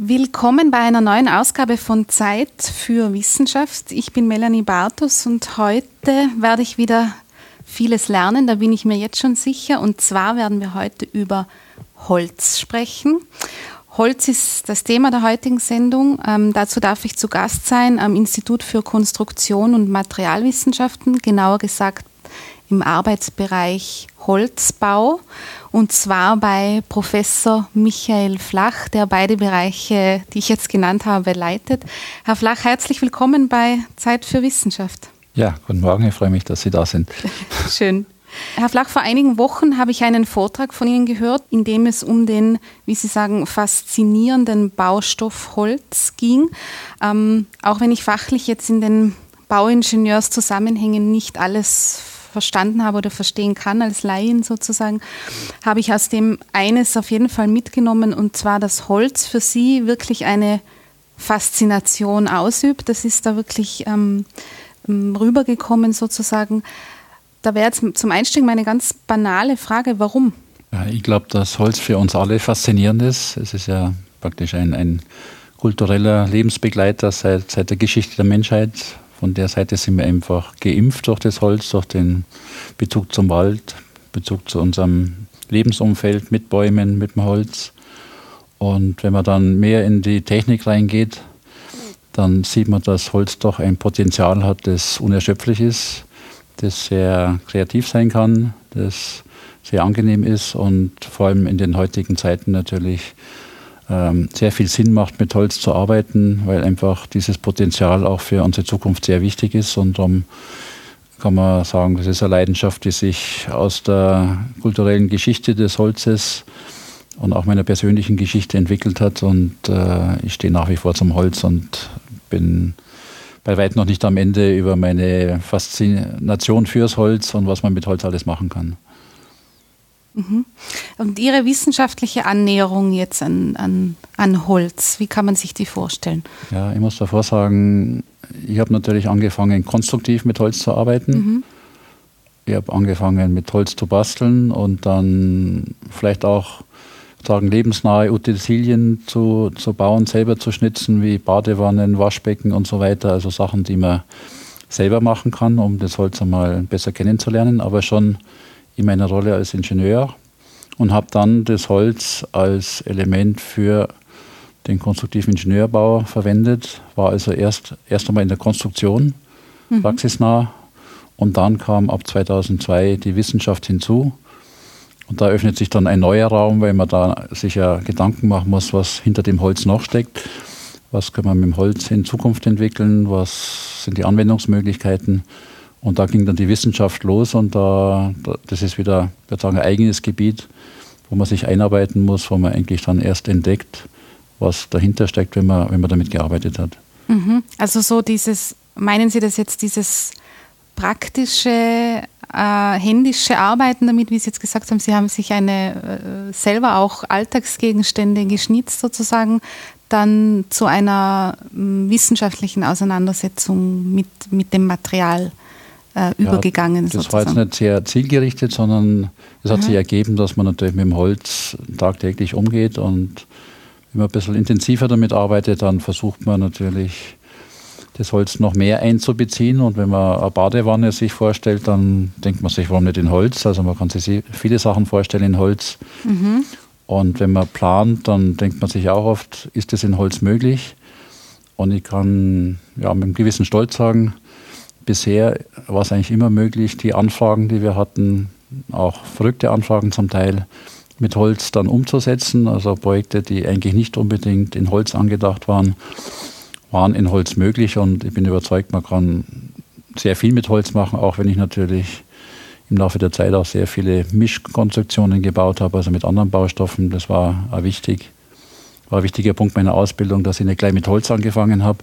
Willkommen bei einer neuen Ausgabe von Zeit für Wissenschaft. Ich bin Melanie Bartos und heute werde ich wieder vieles lernen, da bin ich mir jetzt schon sicher. Und zwar werden wir heute über Holz sprechen. Holz ist das Thema der heutigen Sendung. Ähm, dazu darf ich zu Gast sein am Institut für Konstruktion und Materialwissenschaften, genauer gesagt im Arbeitsbereich Holzbau und zwar bei Professor Michael Flach, der beide Bereiche, die ich jetzt genannt habe, leitet. Herr Flach, herzlich willkommen bei Zeit für Wissenschaft. Ja, guten Morgen, ich freue mich, dass Sie da sind. Schön. Herr Flach, vor einigen Wochen habe ich einen Vortrag von Ihnen gehört, in dem es um den, wie Sie sagen, faszinierenden Baustoff Holz ging. Ähm, auch wenn ich fachlich jetzt in den Bauingenieurszusammenhängen nicht alles verstanden habe oder verstehen kann als Laien sozusagen, habe ich aus dem eines auf jeden Fall mitgenommen und zwar, dass Holz für Sie wirklich eine Faszination ausübt. Das ist da wirklich ähm, ähm rübergekommen sozusagen. Da wäre jetzt zum Einstieg meine ganz banale Frage, warum? Ich glaube, dass Holz für uns alle faszinierend ist. Es ist ja praktisch ein, ein kultureller Lebensbegleiter seit, seit der Geschichte der Menschheit von der Seite sind wir einfach geimpft durch das Holz, durch den Bezug zum Wald, Bezug zu unserem Lebensumfeld mit Bäumen, mit dem Holz. Und wenn man dann mehr in die Technik reingeht, dann sieht man, dass Holz doch ein Potenzial hat, das unerschöpflich ist, das sehr kreativ sein kann, das sehr angenehm ist und vor allem in den heutigen Zeiten natürlich ähm, sehr viel Sinn macht, mit Holz zu arbeiten, weil einfach dieses Potenzial auch für unsere Zukunft sehr wichtig ist. Und darum kann man sagen, das ist eine Leidenschaft, die sich aus der kulturellen Geschichte des Holzes und auch meiner persönlichen Geschichte entwickelt hat. Und äh, ich stehe nach wie vor zum Holz und bin bei weitem noch nicht am Ende über meine Faszination fürs Holz und was man mit Holz alles machen kann. Mhm. Und Ihre wissenschaftliche Annäherung jetzt an, an, an Holz, wie kann man sich die vorstellen? Ja, ich muss davor sagen, ich habe natürlich angefangen, konstruktiv mit Holz zu arbeiten. Mhm. Ich habe angefangen, mit Holz zu basteln und dann vielleicht auch sagen, lebensnahe Utensilien zu, zu bauen, selber zu schnitzen, wie Badewannen, Waschbecken und so weiter. Also Sachen, die man selber machen kann, um das Holz einmal besser kennenzulernen, aber schon in meiner Rolle als Ingenieur und habe dann das Holz als Element für den konstruktiven Ingenieurbau verwendet, war also erst, erst einmal in der Konstruktion mhm. praxisnah und dann kam ab 2002 die Wissenschaft hinzu. Und da öffnet sich dann ein neuer Raum, weil man da sich ja Gedanken machen muss, was hinter dem Holz noch steckt. Was kann man mit dem Holz in Zukunft entwickeln? Was sind die Anwendungsmöglichkeiten? Und da ging dann die Wissenschaft los und da, das ist wieder sagen, ein eigenes Gebiet, wo man sich einarbeiten muss, wo man eigentlich dann erst entdeckt, was dahinter steckt, wenn man, wenn man damit gearbeitet hat. Mhm. Also so dieses, meinen Sie das jetzt, dieses praktische, äh, händische Arbeiten damit, wie Sie jetzt gesagt haben, Sie haben sich eine äh, selber auch Alltagsgegenstände geschnitzt sozusagen, dann zu einer äh, wissenschaftlichen Auseinandersetzung mit, mit dem Material äh, übergegangen. Ja, das sozusagen. war jetzt nicht sehr zielgerichtet, sondern es hat mhm. sich ergeben, dass man natürlich mit dem Holz tagtäglich umgeht und wenn man ein bisschen intensiver damit arbeitet, dann versucht man natürlich das Holz noch mehr einzubeziehen. Und wenn man eine Badewanne sich vorstellt, dann denkt man sich, warum nicht in Holz? Also man kann sich viele Sachen vorstellen in Holz. Mhm. Und wenn man plant, dann denkt man sich auch oft, ist das in Holz möglich? Und ich kann ja, mit einem gewissen Stolz sagen, bisher war es eigentlich immer möglich, die Anfragen, die wir hatten, auch verrückte Anfragen zum Teil, mit Holz dann umzusetzen. Also Projekte, die eigentlich nicht unbedingt in Holz angedacht waren, waren in Holz möglich. Und ich bin überzeugt, man kann sehr viel mit Holz machen, auch wenn ich natürlich im Laufe der Zeit auch sehr viele Mischkonstruktionen gebaut habe, also mit anderen Baustoffen. Das war auch wichtig war ein wichtiger Punkt meiner Ausbildung, dass ich nicht gleich mit Holz angefangen habe,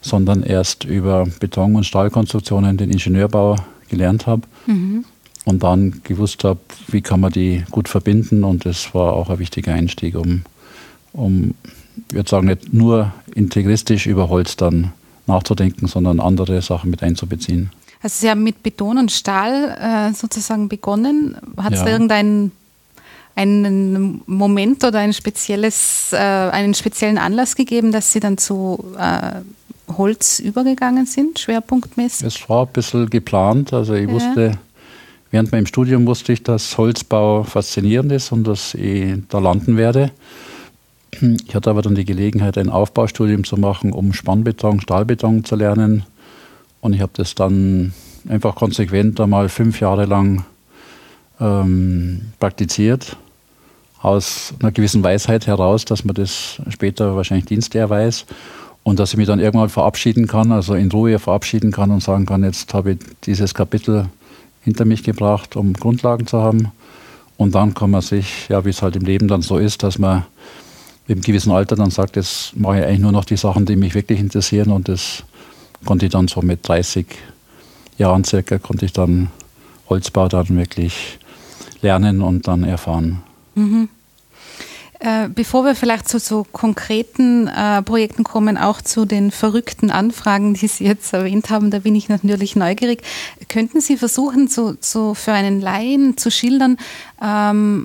sondern erst über Beton- und Stahlkonstruktionen den Ingenieurbau gelernt habe mhm. und dann gewusst habe, wie kann man die gut verbinden und das war auch ein wichtiger Einstieg, um, um ich würde sagen, nicht nur integristisch über Holz dann nachzudenken, sondern andere Sachen mit einzubeziehen. Also Sie haben mit Beton und Stahl äh, sozusagen begonnen. Hat es ja. irgendeinen einen Moment oder ein spezielles, äh, einen speziellen Anlass gegeben, dass Sie dann zu äh, Holz übergegangen sind, schwerpunktmäßig? Es war ein bisschen geplant. Also ich ja. wusste, während meinem Studium wusste ich, dass Holzbau faszinierend ist und dass ich da landen werde. Ich hatte aber dann die Gelegenheit, ein Aufbaustudium zu machen, um Spannbeton, Stahlbeton zu lernen. Und ich habe das dann einfach konsequent einmal fünf Jahre lang ähm, praktiziert. Aus einer gewissen Weisheit heraus, dass man das später wahrscheinlich Dienst erweist. Und dass ich mich dann irgendwann verabschieden kann, also in Ruhe verabschieden kann und sagen kann, jetzt habe ich dieses Kapitel hinter mich gebracht, um Grundlagen zu haben. Und dann kann man sich, ja, wie es halt im Leben dann so ist, dass man im gewissen Alter dann sagt, jetzt mache ich eigentlich nur noch die Sachen, die mich wirklich interessieren. Und das konnte ich dann so mit 30 Jahren circa, konnte ich dann Holzbau dann wirklich lernen und dann erfahren. Mhm. Äh, bevor wir vielleicht zu so konkreten äh, Projekten kommen, auch zu den verrückten Anfragen, die Sie jetzt erwähnt haben, da bin ich natürlich neugierig. Könnten Sie versuchen, so, so für einen Laien zu schildern, ähm,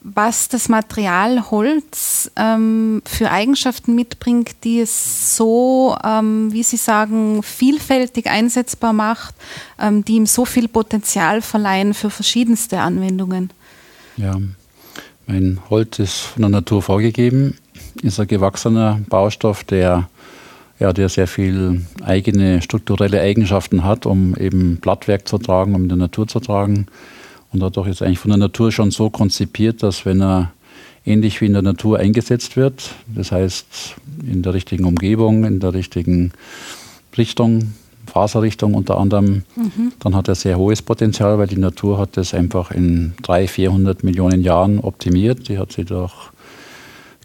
was das Material Holz ähm, für Eigenschaften mitbringt, die es so, ähm, wie Sie sagen, vielfältig einsetzbar macht, ähm, die ihm so viel Potenzial verleihen für verschiedenste Anwendungen? Ja, mein Holz ist von der Natur vorgegeben, ist ein gewachsener Baustoff, der, ja, der sehr viel eigene strukturelle Eigenschaften hat, um eben Blattwerk zu tragen, um in der Natur zu tragen. Und dadurch ist eigentlich von der Natur schon so konzipiert, dass wenn er ähnlich wie in der Natur eingesetzt wird, das heißt in der richtigen Umgebung, in der richtigen Richtung, Faserrichtung unter anderem, mhm. dann hat er sehr hohes Potenzial, weil die Natur hat das einfach in 300, 400 Millionen Jahren optimiert. Die hat sie durch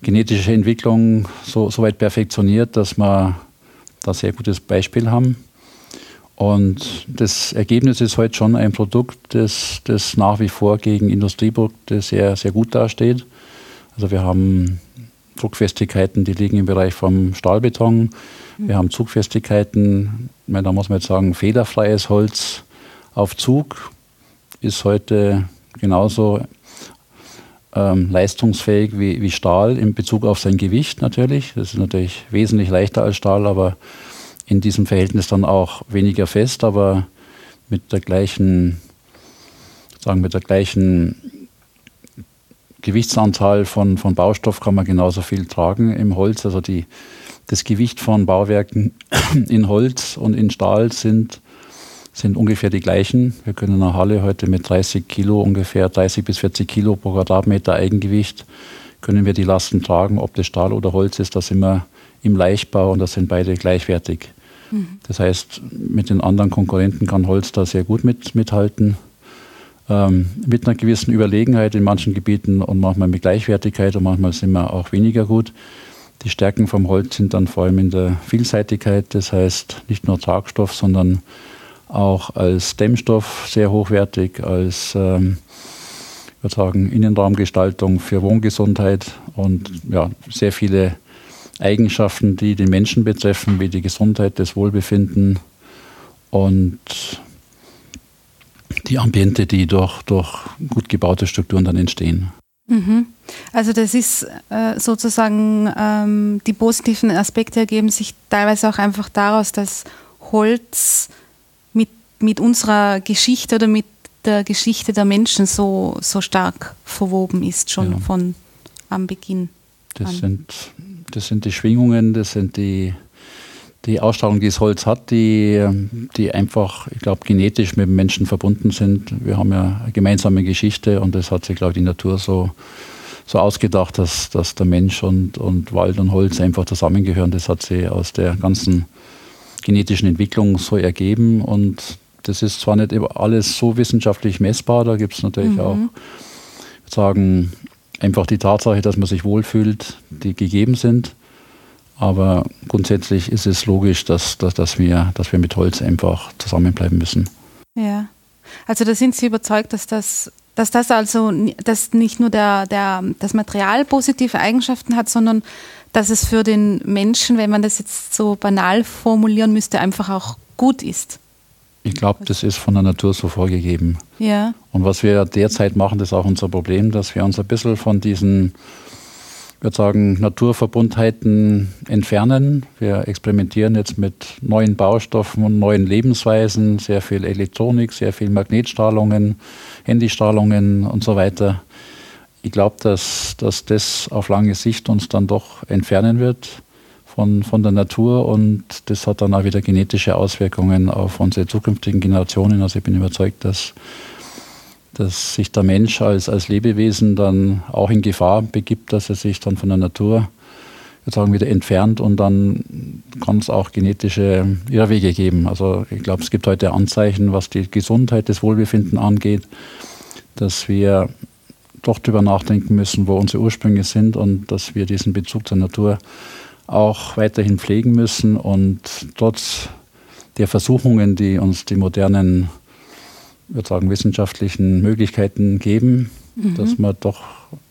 genetische Entwicklung so, so weit perfektioniert, dass wir da sehr gutes Beispiel haben. Und das Ergebnis ist heute schon ein Produkt, das, das nach wie vor gegen Industrieprodukte sehr, sehr gut dasteht. Also wir haben Druckfestigkeiten, die liegen im Bereich vom Stahlbeton. Wir haben Zugfestigkeiten, meine, da muss man jetzt sagen, federfreies Holz auf Zug ist heute genauso ähm, leistungsfähig wie, wie Stahl in Bezug auf sein Gewicht natürlich. Das ist natürlich wesentlich leichter als Stahl, aber in diesem Verhältnis dann auch weniger fest, aber mit der gleichen, sagen mit der gleichen Gewichtsanzahl von, von Baustoff kann man genauso viel tragen im Holz. Also die das Gewicht von Bauwerken in Holz und in Stahl sind, sind ungefähr die gleichen. Wir können in einer Halle heute mit 30 Kilo, ungefähr 30 bis 40 Kilo pro Quadratmeter Eigengewicht, können wir die Lasten tragen, ob das Stahl oder Holz ist. Da sind wir im Leichtbau und das sind beide gleichwertig. Mhm. Das heißt, mit den anderen Konkurrenten kann Holz da sehr gut mit, mithalten. Ähm, mit einer gewissen Überlegenheit in manchen Gebieten und manchmal mit Gleichwertigkeit und manchmal sind wir auch weniger gut. Die Stärken vom Holz sind dann vor allem in der Vielseitigkeit, das heißt nicht nur Tragstoff, sondern auch als Dämmstoff sehr hochwertig, als ähm, ich würde sagen, Innenraumgestaltung für Wohngesundheit und ja, sehr viele Eigenschaften, die den Menschen betreffen, wie die Gesundheit, das Wohlbefinden und die Ambiente, die durch, durch gut gebaute Strukturen dann entstehen. Mhm. Also das ist äh, sozusagen, ähm, die positiven Aspekte ergeben sich teilweise auch einfach daraus, dass Holz mit, mit unserer Geschichte oder mit der Geschichte der Menschen so, so stark verwoben ist, schon ja. von am Beginn. Das sind, das sind die Schwingungen, das sind die, die Ausstrahlung, die das Holz hat, die, die einfach, ich glaube, genetisch mit dem Menschen verbunden sind. Wir haben ja eine gemeinsame Geschichte und das hat sich, glaube ich, die Natur so, so ausgedacht, dass, dass der Mensch und, und Wald und Holz einfach zusammengehören. Das hat sie aus der ganzen genetischen Entwicklung so ergeben und das ist zwar nicht alles so wissenschaftlich messbar, da gibt es natürlich mhm. auch, sagen, einfach die Tatsache, dass man sich wohlfühlt, die gegeben sind. Aber grundsätzlich ist es logisch, dass, dass, dass, wir, dass wir mit Holz einfach zusammenbleiben müssen. Ja, also da sind Sie überzeugt, dass das, dass das also dass nicht nur der, der, das Material positive Eigenschaften hat, sondern dass es für den Menschen, wenn man das jetzt so banal formulieren müsste, einfach auch gut ist. Ich glaube, das ist von der Natur so vorgegeben. Ja. Und was wir derzeit machen, das ist auch unser Problem, dass wir uns ein bisschen von diesen, ich würde sagen, Naturverbundheiten entfernen. Wir experimentieren jetzt mit neuen Baustoffen und neuen Lebensweisen, sehr viel Elektronik, sehr viel Magnetstrahlungen, Handystrahlungen und so weiter. Ich glaube, dass, dass das auf lange Sicht uns dann doch entfernen wird von, von der Natur und das hat dann auch wieder genetische Auswirkungen auf unsere zukünftigen Generationen. Also ich bin überzeugt, dass, dass sich der Mensch als, als Lebewesen dann auch in Gefahr begibt, dass er sich dann von der Natur sagen, wieder entfernt und dann kann es auch genetische Irrwege geben. Also ich glaube, es gibt heute Anzeichen, was die Gesundheit, das Wohlbefinden angeht, dass wir doch darüber nachdenken müssen, wo unsere Ursprünge sind und dass wir diesen Bezug zur Natur auch weiterhin pflegen müssen und trotz der Versuchungen, die uns die modernen, würde sagen, wissenschaftlichen Möglichkeiten geben, mhm. dass wir doch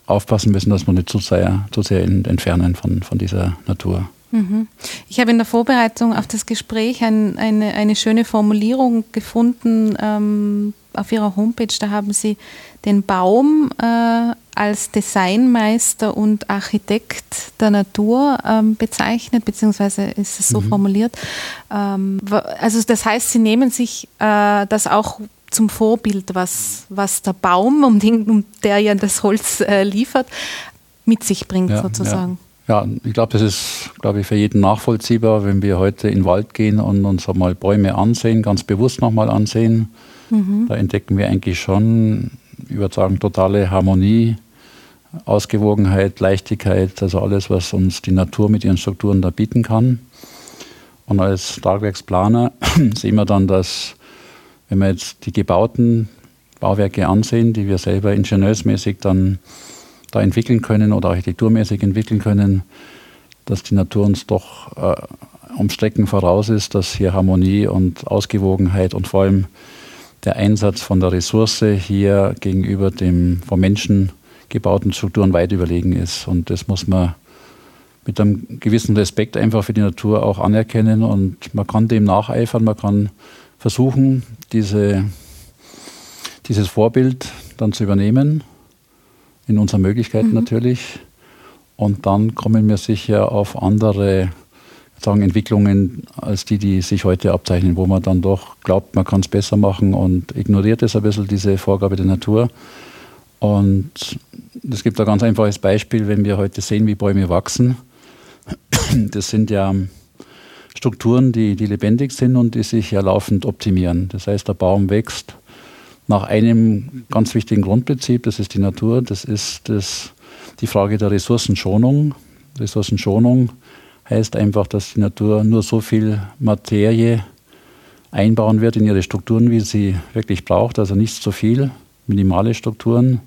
aufpassen müssen, dass wir nicht zu sehr, zu sehr entfernen von, von dieser Natur. Mhm. Ich habe in der Vorbereitung auf das Gespräch ein, eine, eine schöne Formulierung gefunden ähm, auf Ihrer Homepage. Da haben Sie den Baum äh, als Designmeister und Architekt der Natur ähm, bezeichnet, beziehungsweise ist es so mhm. formuliert. Ähm, also das heißt, Sie nehmen sich äh, das auch zum Vorbild, was, was der Baum, um, den, um der ja das Holz äh, liefert, mit sich bringt ja, sozusagen. Ja. Ja, ich glaube, das ist, glaube ich, für jeden nachvollziehbar, wenn wir heute in den Wald gehen und uns einmal Bäume ansehen, ganz bewusst nochmal ansehen. Mhm. Da entdecken wir eigentlich schon, ich würde sagen, totale Harmonie, Ausgewogenheit, Leichtigkeit, also alles, was uns die Natur mit ihren Strukturen da bieten kann. Und als Tragwerksplaner sehen wir dann, dass, wenn wir jetzt die gebauten Bauwerke ansehen, die wir selber ingenieursmäßig dann da entwickeln können oder architekturmäßig entwickeln können, dass die Natur uns doch äh, um Strecken voraus ist, dass hier Harmonie und Ausgewogenheit und vor allem der Einsatz von der Ressource hier gegenüber dem vom Menschen gebauten Strukturen weit überlegen ist. Und das muss man mit einem gewissen Respekt einfach für die Natur auch anerkennen und man kann dem nacheifern, man kann versuchen, diese, dieses Vorbild dann zu übernehmen in unseren Möglichkeiten mhm. natürlich. Und dann kommen wir sicher auf andere sagen, Entwicklungen als die, die sich heute abzeichnen, wo man dann doch glaubt, man kann es besser machen und ignoriert es ein bisschen, diese Vorgabe der Natur. Und es gibt ein ganz einfaches Beispiel, wenn wir heute sehen, wie Bäume wachsen. Das sind ja Strukturen, die, die lebendig sind und die sich ja laufend optimieren. Das heißt, der Baum wächst nach einem ganz wichtigen Grundprinzip, das ist die Natur, das ist das, die Frage der Ressourcenschonung. Ressourcenschonung heißt einfach, dass die Natur nur so viel Materie einbauen wird in ihre Strukturen, wie sie wirklich braucht, also nicht zu viel, minimale Strukturen.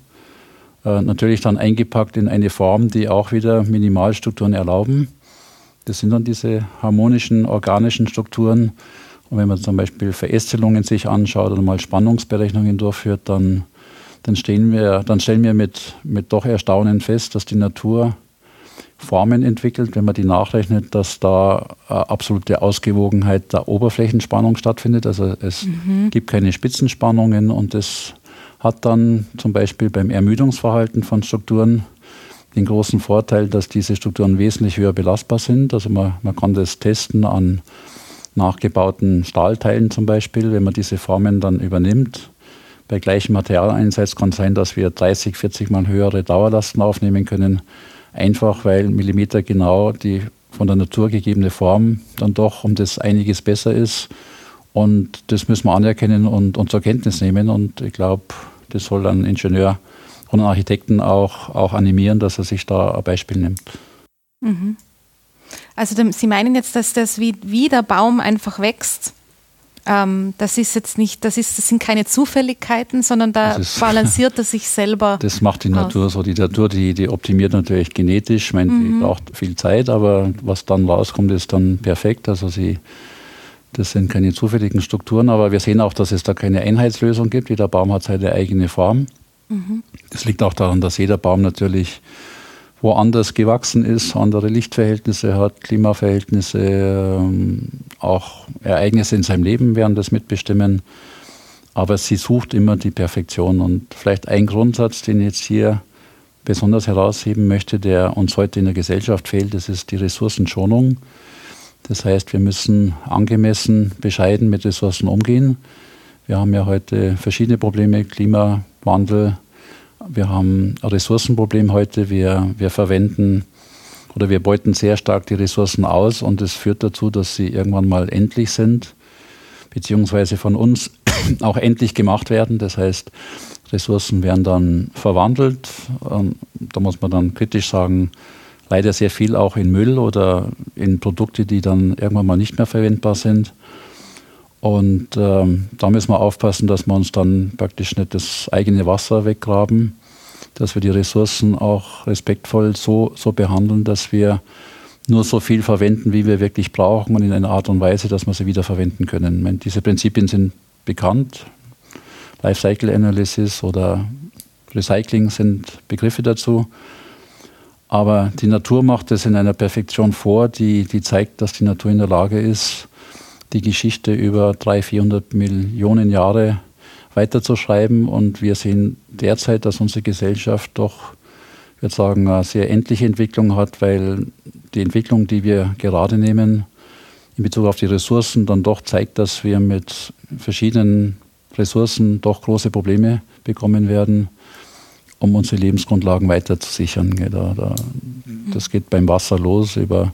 Äh, natürlich dann eingepackt in eine Form, die auch wieder Minimalstrukturen erlauben. Das sind dann diese harmonischen, organischen Strukturen, und wenn man zum Beispiel Verästelungen sich anschaut oder mal Spannungsberechnungen durchführt, dann, dann, wir, dann stellen wir mit, mit doch Erstaunen fest, dass die Natur Formen entwickelt, wenn man die nachrechnet, dass da äh, absolute Ausgewogenheit der Oberflächenspannung stattfindet. Also es mhm. gibt keine Spitzenspannungen und das hat dann zum Beispiel beim Ermüdungsverhalten von Strukturen den großen Vorteil, dass diese Strukturen wesentlich höher belastbar sind. Also man, man kann das testen an nachgebauten Stahlteilen zum Beispiel, wenn man diese Formen dann übernimmt. Bei gleichem Materialeinsatz kann es sein, dass wir 30, 40 Mal höhere Dauerlasten aufnehmen können. Einfach weil Millimeter genau die von der Natur gegebene Form dann doch um das einiges besser ist. Und das müssen wir anerkennen und, und zur Kenntnis nehmen. Und ich glaube, das soll ein Ingenieur und Architekten auch, auch animieren, dass er sich da ein Beispiel nimmt. Mhm. Also Sie meinen jetzt, dass das wie, wie der Baum einfach wächst? Ähm, das ist jetzt nicht, das, ist, das sind keine Zufälligkeiten, sondern da ist, balanciert er sich selber. Das macht die aus. Natur so. Die Natur, die, die optimiert natürlich genetisch. Ich meine, mhm. die braucht viel Zeit, aber was dann rauskommt, ist dann perfekt. Also sie, das sind keine zufälligen Strukturen, aber wir sehen auch, dass es da keine Einheitslösung gibt. Jeder Baum hat seine eigene Form. Mhm. Das liegt auch daran, dass jeder Baum natürlich woanders gewachsen ist, andere Lichtverhältnisse hat, Klimaverhältnisse, ähm, auch Ereignisse in seinem Leben werden das mitbestimmen. Aber sie sucht immer die Perfektion. Und vielleicht ein Grundsatz, den ich jetzt hier besonders herausheben möchte, der uns heute in der Gesellschaft fehlt, das ist die Ressourcenschonung. Das heißt, wir müssen angemessen, bescheiden mit Ressourcen umgehen. Wir haben ja heute verschiedene Probleme, Klimawandel, wir haben ein Ressourcenproblem heute. Wir, wir verwenden oder wir beuten sehr stark die Ressourcen aus und es führt dazu, dass sie irgendwann mal endlich sind, beziehungsweise von uns auch endlich gemacht werden. Das heißt, Ressourcen werden dann verwandelt. Ähm, da muss man dann kritisch sagen, leider sehr viel auch in Müll oder in Produkte, die dann irgendwann mal nicht mehr verwendbar sind. Und ähm, da müssen wir aufpassen, dass wir uns dann praktisch nicht das eigene Wasser weggraben, dass wir die Ressourcen auch respektvoll so, so behandeln, dass wir nur so viel verwenden, wie wir wirklich brauchen und in einer Art und Weise, dass wir sie wieder verwenden können. Meine, diese Prinzipien sind bekannt. Lifecycle Analysis oder Recycling sind Begriffe dazu. Aber die Natur macht es in einer Perfektion vor, die, die zeigt, dass die Natur in der Lage ist, die Geschichte über 300, 400 Millionen Jahre weiterzuschreiben. Und wir sehen derzeit, dass unsere Gesellschaft doch, ich würde sagen, eine sehr endliche Entwicklung hat, weil die Entwicklung, die wir gerade nehmen, in Bezug auf die Ressourcen, dann doch zeigt, dass wir mit verschiedenen Ressourcen doch große Probleme bekommen werden, um unsere Lebensgrundlagen weiter zu sichern. Das geht beim Wasser los über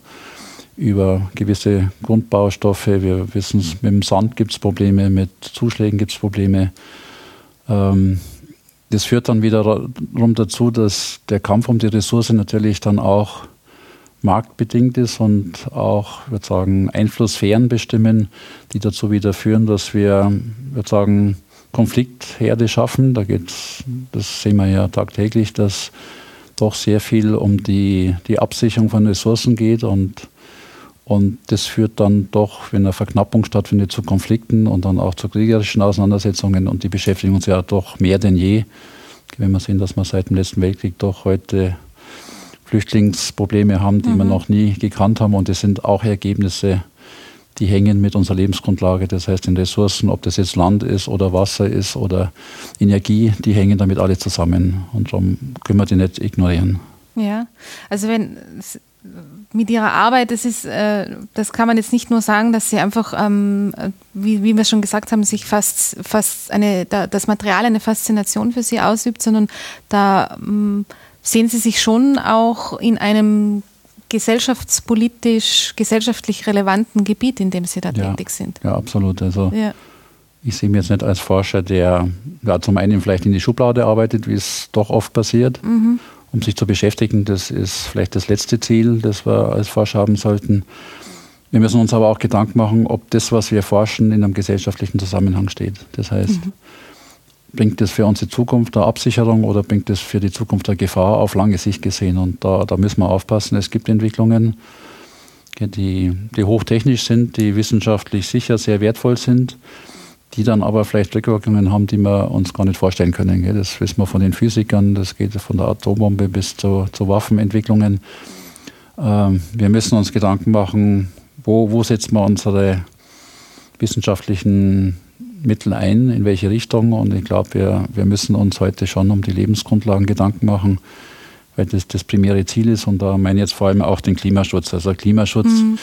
über gewisse Grundbaustoffe. Wir wissen es, mit dem Sand gibt es Probleme, mit Zuschlägen gibt es Probleme. Ähm, das führt dann wiederum dazu, dass der Kampf um die Ressource natürlich dann auch marktbedingt ist und auch, würde sagen, Einflusssphären bestimmen, die dazu wieder führen, dass wir, würde sagen, Konfliktherde schaffen. Da geht's, das sehen wir ja tagtäglich, dass doch sehr viel um die, die Absicherung von Ressourcen geht und und das führt dann doch, wenn eine Verknappung stattfindet, zu Konflikten und dann auch zu kriegerischen Auseinandersetzungen. Und die beschäftigen uns ja doch mehr denn je. Wenn wir sehen, dass wir seit dem letzten Weltkrieg doch heute Flüchtlingsprobleme haben, die mhm. wir noch nie gekannt haben. Und das sind auch Ergebnisse, die hängen mit unserer Lebensgrundlage, das heißt den Ressourcen, ob das jetzt Land ist oder Wasser ist oder Energie, die hängen damit alle zusammen. Und darum können wir die nicht ignorieren. Ja, also wenn mit ihrer Arbeit, das ist, äh, das kann man jetzt nicht nur sagen, dass sie einfach, ähm, wie, wie wir schon gesagt haben, sich fast, fast eine, da, das Material eine Faszination für sie ausübt, sondern da ähm, sehen sie sich schon auch in einem gesellschaftspolitisch, gesellschaftlich relevanten Gebiet, in dem sie da ja, tätig sind. Ja, absolut. Also ja. ich sehe mich jetzt nicht als Forscher, der ja, zum einen vielleicht in die Schublade arbeitet, wie es doch oft passiert. Mhm um sich zu beschäftigen. Das ist vielleicht das letzte Ziel, das wir als Forscher haben sollten. Wir müssen uns aber auch Gedanken machen, ob das, was wir forschen, in einem gesellschaftlichen Zusammenhang steht. Das heißt, mhm. bringt das für unsere Zukunft eine Absicherung oder bringt das für die Zukunft eine Gefahr auf lange Sicht gesehen? Und da, da müssen wir aufpassen. Es gibt Entwicklungen, die, die hochtechnisch sind, die wissenschaftlich sicher sehr wertvoll sind die dann aber vielleicht Rückwirkungen haben, die wir uns gar nicht vorstellen können. Das wissen wir von den Physikern, das geht von der Atombombe bis zu, zu Waffenentwicklungen. Ähm, wir müssen uns Gedanken machen, wo, wo setzen wir unsere wissenschaftlichen Mittel ein, in welche Richtung. Und ich glaube, wir, wir müssen uns heute schon um die Lebensgrundlagen Gedanken machen, weil das das primäre Ziel ist. Und da meine ich jetzt vor allem auch den Klimaschutz. Also Klimaschutz. Mhm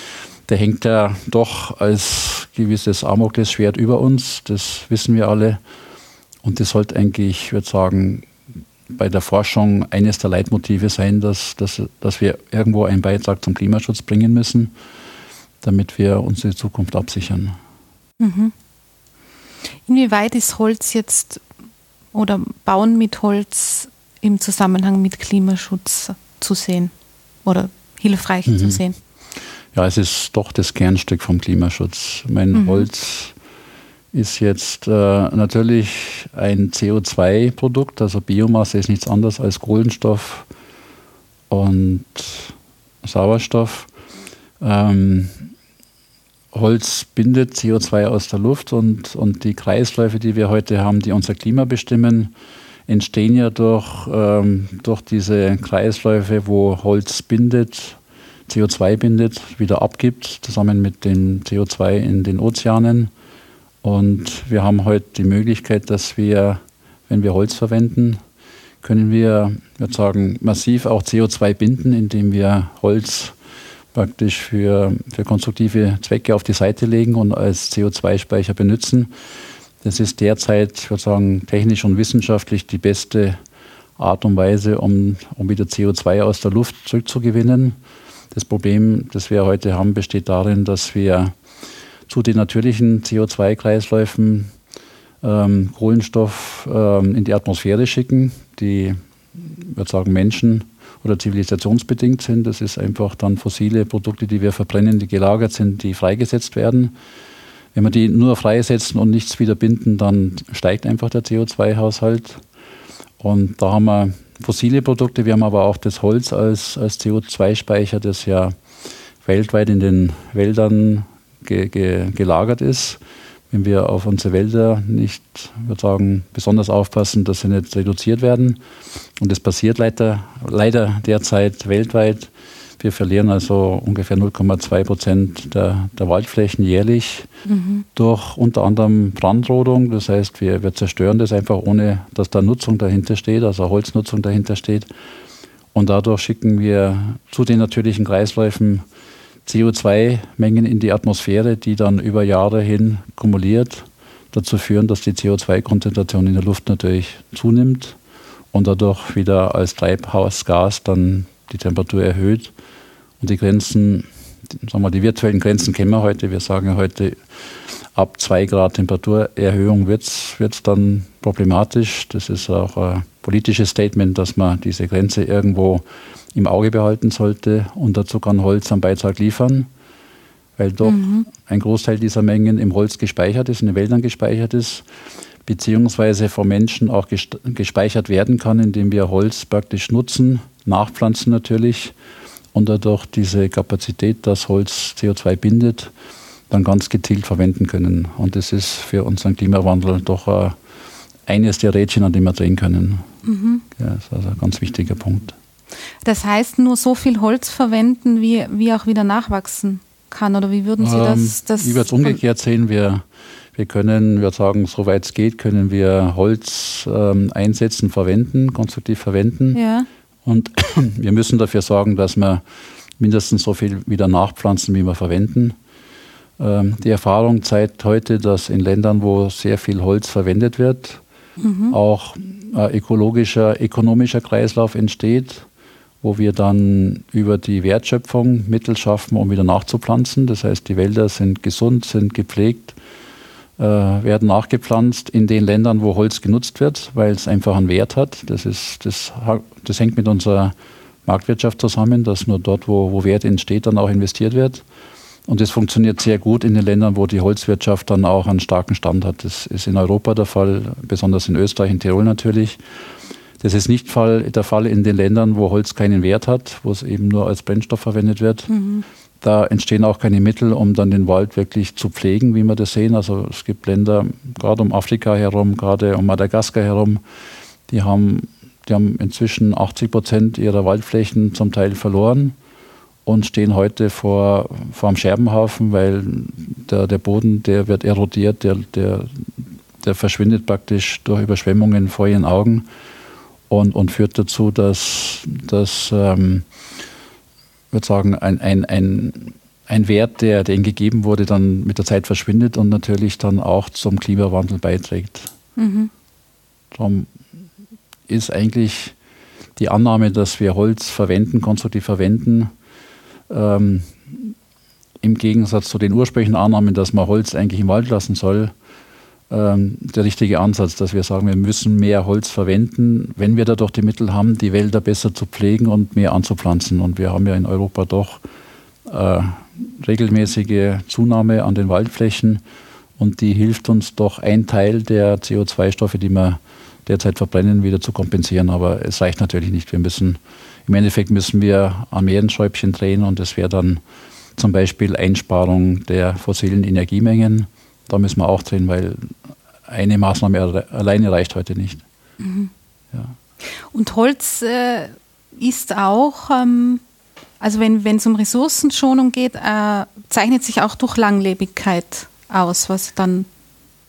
der hängt ja doch als gewisses Amoklesschwert über uns, das wissen wir alle. Und das sollte eigentlich, ich würde sagen, bei der Forschung eines der Leitmotive sein, dass, dass, dass wir irgendwo einen Beitrag zum Klimaschutz bringen müssen, damit wir unsere Zukunft absichern. Mhm. Inwieweit ist Holz jetzt oder Bauen mit Holz im Zusammenhang mit Klimaschutz zu sehen oder hilfreich mhm. zu sehen? Ja, es ist doch das Kernstück vom Klimaschutz. Mein mhm. Holz ist jetzt äh, natürlich ein CO2-Produkt, also Biomasse ist nichts anderes als Kohlenstoff und Sauerstoff. Ähm, Holz bindet CO2 aus der Luft und, und die Kreisläufe, die wir heute haben, die unser Klima bestimmen, entstehen ja durch, ähm, durch diese Kreisläufe, wo Holz bindet, CO2 bindet, wieder abgibt, zusammen mit dem CO2 in den Ozeanen. Und wir haben heute die Möglichkeit, dass wir, wenn wir Holz verwenden, können wir, sagen, massiv auch CO2 binden, indem wir Holz praktisch für, für konstruktive Zwecke auf die Seite legen und als CO2-Speicher benutzen. Das ist derzeit, ich würde sagen, technisch und wissenschaftlich die beste Art und Weise, um, um wieder CO2 aus der Luft zurückzugewinnen. Das Problem, das wir heute haben, besteht darin, dass wir zu den natürlichen CO2-Kreisläufen ähm, Kohlenstoff ähm, in die Atmosphäre schicken, die, ich würde sagen, Menschen oder zivilisationsbedingt sind. Das ist einfach dann fossile Produkte, die wir verbrennen, die gelagert sind, die freigesetzt werden. Wenn wir die nur freisetzen und nichts wieder binden, dann steigt einfach der CO2-Haushalt. Und da haben wir fossile Produkte, wir haben aber auch das Holz als, als CO2-Speicher, das ja weltweit in den Wäldern ge, ge, gelagert ist. Wenn wir auf unsere Wälder nicht, würde sagen, besonders aufpassen, dass sie nicht reduziert werden. Und das passiert leider, leider derzeit weltweit. Wir verlieren also ungefähr 0,2 Prozent der, der, Waldflächen jährlich mhm. durch unter anderem Brandrodung. Das heißt, wir, wir zerstören das einfach, ohne dass da Nutzung dahinter steht, also Holznutzung dahinter steht. Und dadurch schicken wir zu den natürlichen Kreisläufen CO2-Mengen in die Atmosphäre, die dann über Jahre hin kumuliert dazu führen, dass die CO2-Konzentration in der Luft natürlich zunimmt und dadurch wieder als Treibhausgas dann die Temperatur erhöht. Und die Grenzen, sagen wir, die virtuellen Grenzen kennen wir heute. Wir sagen heute, ab 2 Grad Temperaturerhöhung wird es dann problematisch. Das ist auch ein politisches Statement, dass man diese Grenze irgendwo im Auge behalten sollte. Und dazu kann Holz einen Beitrag liefern, weil doch mhm. ein Großteil dieser Mengen im Holz gespeichert ist, in den Wäldern gespeichert ist, beziehungsweise vom Menschen auch gespeichert werden kann, indem wir Holz praktisch nutzen, nachpflanzen natürlich und dadurch diese Kapazität, dass Holz CO2 bindet, dann ganz gezielt verwenden können. Und das ist für unseren Klimawandel doch eines der Rädchen, an dem wir drehen können. Mhm. Ja, das ist also ein ganz wichtiger Punkt. Das heißt, nur so viel Holz verwenden, wie, wie auch wieder nachwachsen kann? Oder wie würden Sie das? Ähm, das ich würde es umgekehrt sehen. Wir, wir können, wir sagen, soweit es geht, können wir Holz ähm, einsetzen, verwenden, konstruktiv verwenden. Ja. Und wir müssen dafür sorgen, dass wir mindestens so viel wieder nachpflanzen, wie wir verwenden. Ähm, die Erfahrung zeigt heute, dass in Ländern, wo sehr viel Holz verwendet wird, mhm. auch äh, ökologischer, ökonomischer Kreislauf entsteht wo wir dann über die Wertschöpfung Mittel schaffen, um wieder nachzupflanzen. Das heißt, die Wälder sind gesund, sind gepflegt, werden nachgepflanzt in den Ländern, wo Holz genutzt wird, weil es einfach einen Wert hat. Das, ist, das, das hängt mit unserer Marktwirtschaft zusammen, dass nur dort, wo, wo Wert entsteht, dann auch investiert wird. Und das funktioniert sehr gut in den Ländern, wo die Holzwirtschaft dann auch einen starken Stand hat. Das ist in Europa der Fall, besonders in Österreich, in Tirol natürlich. Das ist nicht der Fall in den Ländern, wo Holz keinen Wert hat, wo es eben nur als Brennstoff verwendet wird. Mhm. Da entstehen auch keine Mittel, um dann den Wald wirklich zu pflegen, wie wir das sehen. Also es gibt Länder, gerade um Afrika herum, gerade um Madagaskar herum, die haben, die haben inzwischen 80 Prozent ihrer Waldflächen zum Teil verloren und stehen heute vor, vor einem Scherbenhaufen, weil der, der Boden, der wird erodiert, der, der, der verschwindet praktisch durch Überschwemmungen vor ihren Augen und, und führt dazu, dass, dass ähm, würde sagen, ein, ein, ein, ein Wert, der, der ihnen gegeben wurde, dann mit der Zeit verschwindet und natürlich dann auch zum Klimawandel beiträgt. Mhm. Darum ist eigentlich die Annahme, dass wir Holz verwenden, konstruktiv verwenden, ähm, im Gegensatz zu den ursprünglichen Annahmen, dass man Holz eigentlich im Wald lassen soll, ähm, der richtige Ansatz, dass wir sagen, wir müssen mehr Holz verwenden, wenn wir dadurch die Mittel haben, die Wälder besser zu pflegen und mehr anzupflanzen. Und wir haben ja in Europa doch äh, regelmäßige Zunahme an den Waldflächen und die hilft uns doch, ein Teil der CO2-Stoffe, die wir derzeit verbrennen, wieder zu kompensieren. Aber es reicht natürlich nicht. Wir müssen, im Endeffekt müssen wir an mehreren Schräubchen drehen und das wäre dann zum Beispiel Einsparung der fossilen Energiemengen da müssen wir auch drehen, weil eine Maßnahme alleine reicht heute nicht. Mhm. Ja. Und Holz äh, ist auch, ähm, also wenn es um Ressourcenschonung geht, äh, zeichnet sich auch durch Langlebigkeit aus, was dann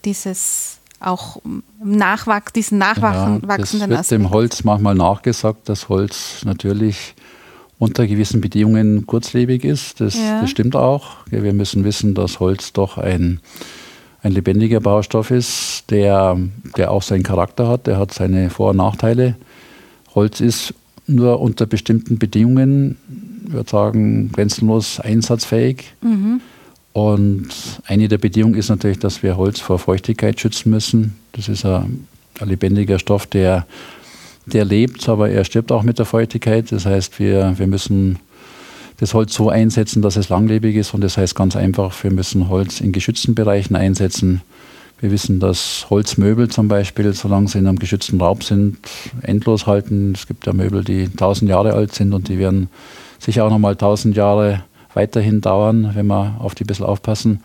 dieses auch Nachwachs, diesen nachwachsenden ja, das wird dem Holz manchmal nachgesagt, dass Holz natürlich unter gewissen Bedingungen kurzlebig ist. Das, ja. das stimmt auch. Wir müssen wissen, dass Holz doch ein, ein lebendiger Baustoff ist, der, der auch seinen Charakter hat. Der hat seine Vor- und Nachteile. Holz ist nur unter bestimmten Bedingungen, ich würde sagen, grenzenlos einsatzfähig. Mhm. Und eine der Bedingungen ist natürlich, dass wir Holz vor Feuchtigkeit schützen müssen. Das ist ein, ein lebendiger Stoff, der, der lebt, aber er stirbt auch mit der Feuchtigkeit. Das heißt, wir, wir müssen das Holz so einsetzen, dass es langlebig ist. Und das heißt ganz einfach, wir müssen Holz in geschützten Bereichen einsetzen. Wir wissen, dass Holzmöbel zum Beispiel, solange sie in einem geschützten Raum sind, endlos halten. Es gibt ja Möbel, die tausend Jahre alt sind und die werden sicher auch nochmal tausend Jahre weiterhin dauern, wenn wir auf die ein bisschen aufpassen.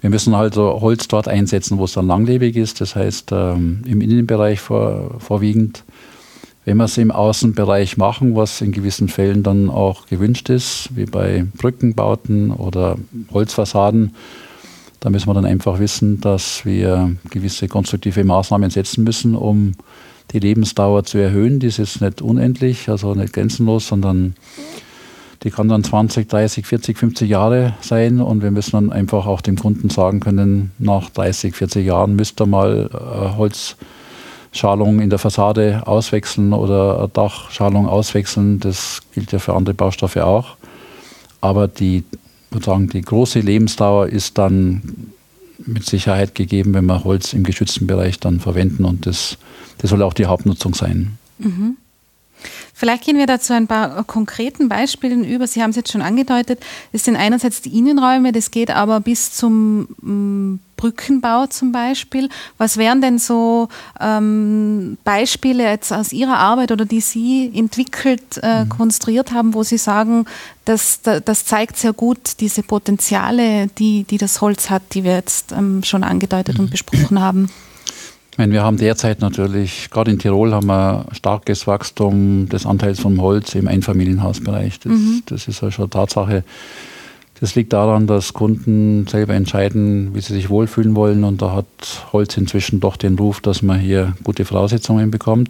Wir müssen also Holz dort einsetzen, wo es dann langlebig ist, das heißt ähm, im Innenbereich vor, vorwiegend. Wenn wir es im Außenbereich machen, was in gewissen Fällen dann auch gewünscht ist, wie bei Brückenbauten oder Holzfassaden, da müssen wir dann einfach wissen, dass wir gewisse konstruktive Maßnahmen setzen müssen, um die Lebensdauer zu erhöhen. Die ist jetzt nicht unendlich, also nicht grenzenlos, sondern die kann dann 20, 30, 40, 50 Jahre sein und wir müssen dann einfach auch dem Kunden sagen können, nach 30, 40 Jahren müsst ihr mal äh, Holzschalung in der Fassade auswechseln oder Dachschalung auswechseln. Das gilt ja für andere Baustoffe auch. Aber die, sozusagen die große Lebensdauer ist dann mit Sicherheit gegeben, wenn wir Holz im geschützten Bereich dann verwenden und das, das soll auch die Hauptnutzung sein. Mhm. Vielleicht gehen wir dazu ein paar konkreten Beispielen über. Sie haben es jetzt schon angedeutet. Es sind einerseits die Innenräume, das geht aber bis zum mm, Brückenbau zum Beispiel. Was wären denn so ähm, Beispiele jetzt aus Ihrer Arbeit oder die Sie entwickelt, äh, mhm. konstruiert haben, wo Sie sagen, das, das zeigt sehr gut diese Potenziale, die, die das Holz hat, die wir jetzt ähm, schon angedeutet mhm. und besprochen haben? Ich meine, wir haben derzeit natürlich, gerade in Tirol haben wir starkes Wachstum des Anteils vom Holz im Einfamilienhausbereich. Das, mhm. das ist ja schon Tatsache. Das liegt daran, dass Kunden selber entscheiden, wie sie sich wohlfühlen wollen. Und da hat Holz inzwischen doch den Ruf, dass man hier gute Voraussetzungen bekommt.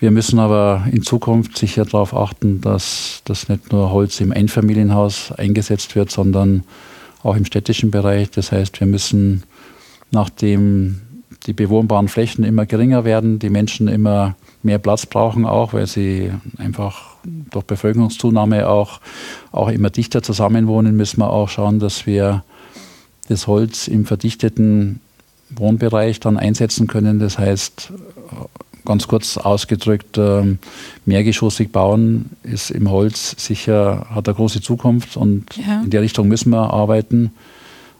Wir müssen aber in Zukunft sicher darauf achten, dass das nicht nur Holz im Einfamilienhaus eingesetzt wird, sondern auch im städtischen Bereich. Das heißt, wir müssen nachdem die bewohnbaren Flächen immer geringer werden, die Menschen immer mehr Platz brauchen auch, weil sie einfach durch Bevölkerungszunahme auch, auch immer dichter zusammenwohnen, müssen wir auch schauen, dass wir das Holz im verdichteten Wohnbereich dann einsetzen können. Das heißt, ganz kurz ausgedrückt, ähm, mehrgeschossig bauen ist im Holz sicher, hat eine große Zukunft und ja. in der Richtung müssen wir arbeiten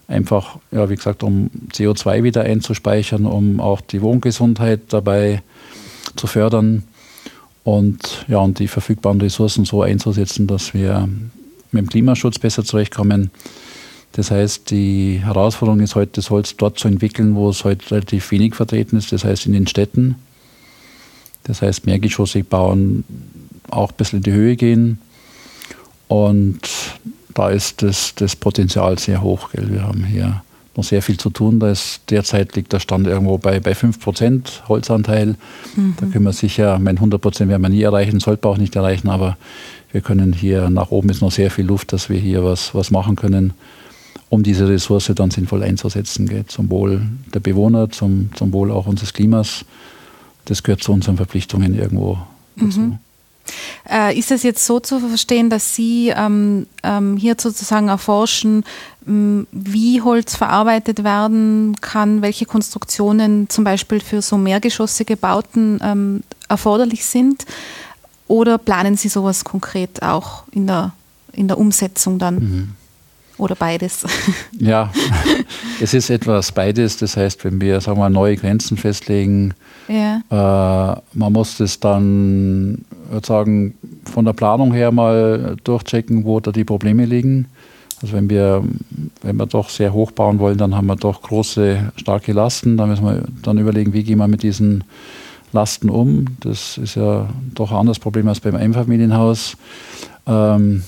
einfach, ja, wie gesagt, um CO2 wieder einzuspeichern, um auch die Wohngesundheit dabei zu fördern und, ja, und die verfügbaren Ressourcen so einzusetzen, dass wir mit dem Klimaschutz besser zurechtkommen. Das heißt, die Herausforderung ist heute, das Holz dort zu entwickeln, wo es heute relativ wenig vertreten ist, das heißt in den Städten. Das heißt, mehrgeschossig bauen, auch ein bisschen in die Höhe gehen. Und da ist das, das Potenzial sehr hoch. Gell. Wir haben hier noch sehr viel zu tun. Da ist, derzeit liegt der Stand irgendwo bei, bei 5% Holzanteil. Mhm. Da können wir sicher, mein 100% werden wir nie erreichen, sollten wir auch nicht erreichen, aber wir können hier, nach oben ist noch sehr viel Luft, dass wir hier was, was machen können, um diese Ressource dann sinnvoll einzusetzen. Gell. Zum Wohl der Bewohner, zum, zum Wohl auch unseres Klimas. Das gehört zu unseren Verpflichtungen irgendwo dazu. Äh, ist es jetzt so zu verstehen, dass Sie ähm, ähm, hier sozusagen erforschen, ähm, wie Holz verarbeitet werden kann, welche Konstruktionen zum Beispiel für so mehrgeschossige Bauten ähm, erforderlich sind? Oder planen Sie sowas konkret auch in der, in der Umsetzung dann? Mhm. Oder beides? Ja, es ist etwas beides. Das heißt, wenn wir sagen wir, neue Grenzen festlegen, ja. äh, man muss das dann sagen, von der Planung her mal durchchecken, wo da die Probleme liegen. Also wenn wir, wenn wir doch sehr hoch bauen wollen, dann haben wir doch große, starke Lasten. Da müssen wir dann überlegen, wie gehen wir mit diesen Lasten um. Das ist ja doch ein anderes Problem als beim Einfamilienhaus. Ähm,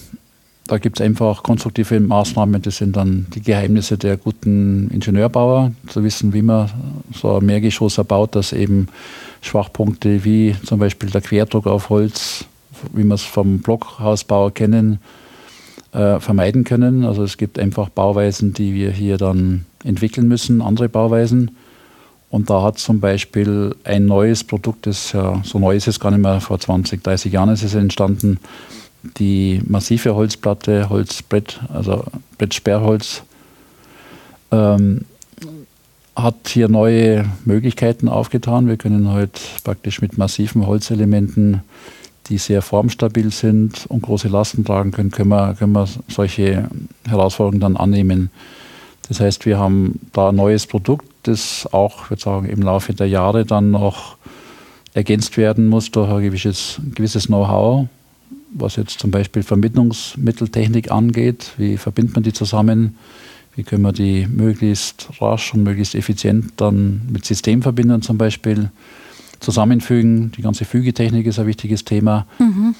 da gibt es einfach konstruktive Maßnahmen, das sind dann die Geheimnisse der guten Ingenieurbauer, zu wissen, wie man so ein Mehrgeschoss erbaut, dass eben Schwachpunkte wie zum Beispiel der Querdruck auf Holz, wie wir es vom Blockhausbauer kennen, äh, vermeiden können. Also es gibt einfach Bauweisen, die wir hier dann entwickeln müssen, andere Bauweisen. Und da hat zum Beispiel ein neues Produkt, das ja so neu ist es gar nicht mehr, vor 20, 30 Jahren ist es entstanden, die massive Holzplatte, Holzbrett, also Brettsperrholz, ähm, hat hier neue Möglichkeiten aufgetan. Wir können heute praktisch mit massiven Holzelementen, die sehr formstabil sind und große Lasten tragen können, können wir, können wir solche Herausforderungen dann annehmen. Das heißt, wir haben da ein neues Produkt, das auch, würde sagen, im Laufe der Jahre dann noch ergänzt werden muss durch ein gewisses, gewisses Know-how, was jetzt zum Beispiel Vermittlungsmitteltechnik angeht. Wie verbindet man die zusammen? Wie können wir die möglichst rasch und möglichst effizient dann mit Systemverbindern zum Beispiel zusammenfügen? Die ganze Fügetechnik ist ein wichtiges Thema. Mhm.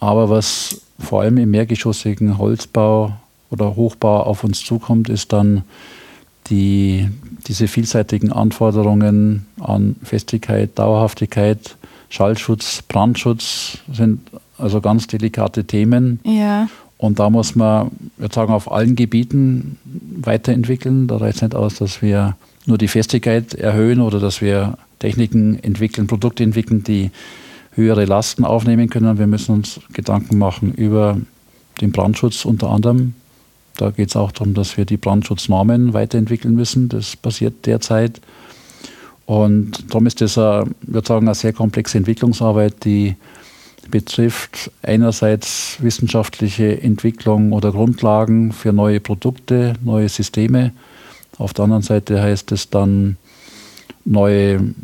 Aber was vor allem im mehrgeschossigen Holzbau oder Hochbau auf uns zukommt, ist dann die, diese vielseitigen Anforderungen an Festigkeit, Dauerhaftigkeit, Schallschutz, Brandschutz sind also ganz delikate Themen. Ja. Und da muss man, ich würde sagen, auf allen Gebieten weiterentwickeln. Da reicht es nicht aus, dass wir nur die Festigkeit erhöhen oder dass wir Techniken entwickeln, Produkte entwickeln, die höhere Lasten aufnehmen können. Wir müssen uns Gedanken machen über den Brandschutz unter anderem. Da geht es auch darum, dass wir die Brandschutznormen weiterentwickeln müssen. Das passiert derzeit. Und darum ist das, eine, ich würde sagen, eine sehr komplexe Entwicklungsarbeit, die betrifft einerseits wissenschaftliche Entwicklung oder Grundlagen für neue Produkte, neue Systeme. Auf der anderen Seite heißt es dann neue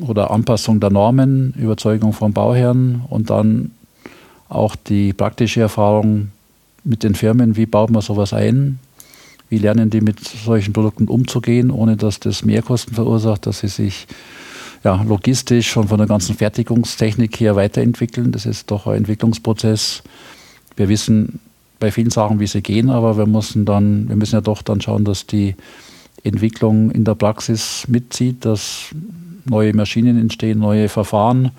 oder Anpassung der Normen, Überzeugung vom Bauherrn und dann auch die praktische Erfahrung mit den Firmen, wie baut man sowas ein, wie lernen die mit solchen Produkten umzugehen, ohne dass das Mehrkosten verursacht, dass sie sich ja, logistisch schon von der ganzen Fertigungstechnik her weiterentwickeln. Das ist doch ein Entwicklungsprozess. Wir wissen bei vielen Sachen, wie sie gehen, aber wir müssen dann, wir müssen ja doch dann schauen, dass die Entwicklung in der Praxis mitzieht, dass neue Maschinen entstehen, neue Verfahren,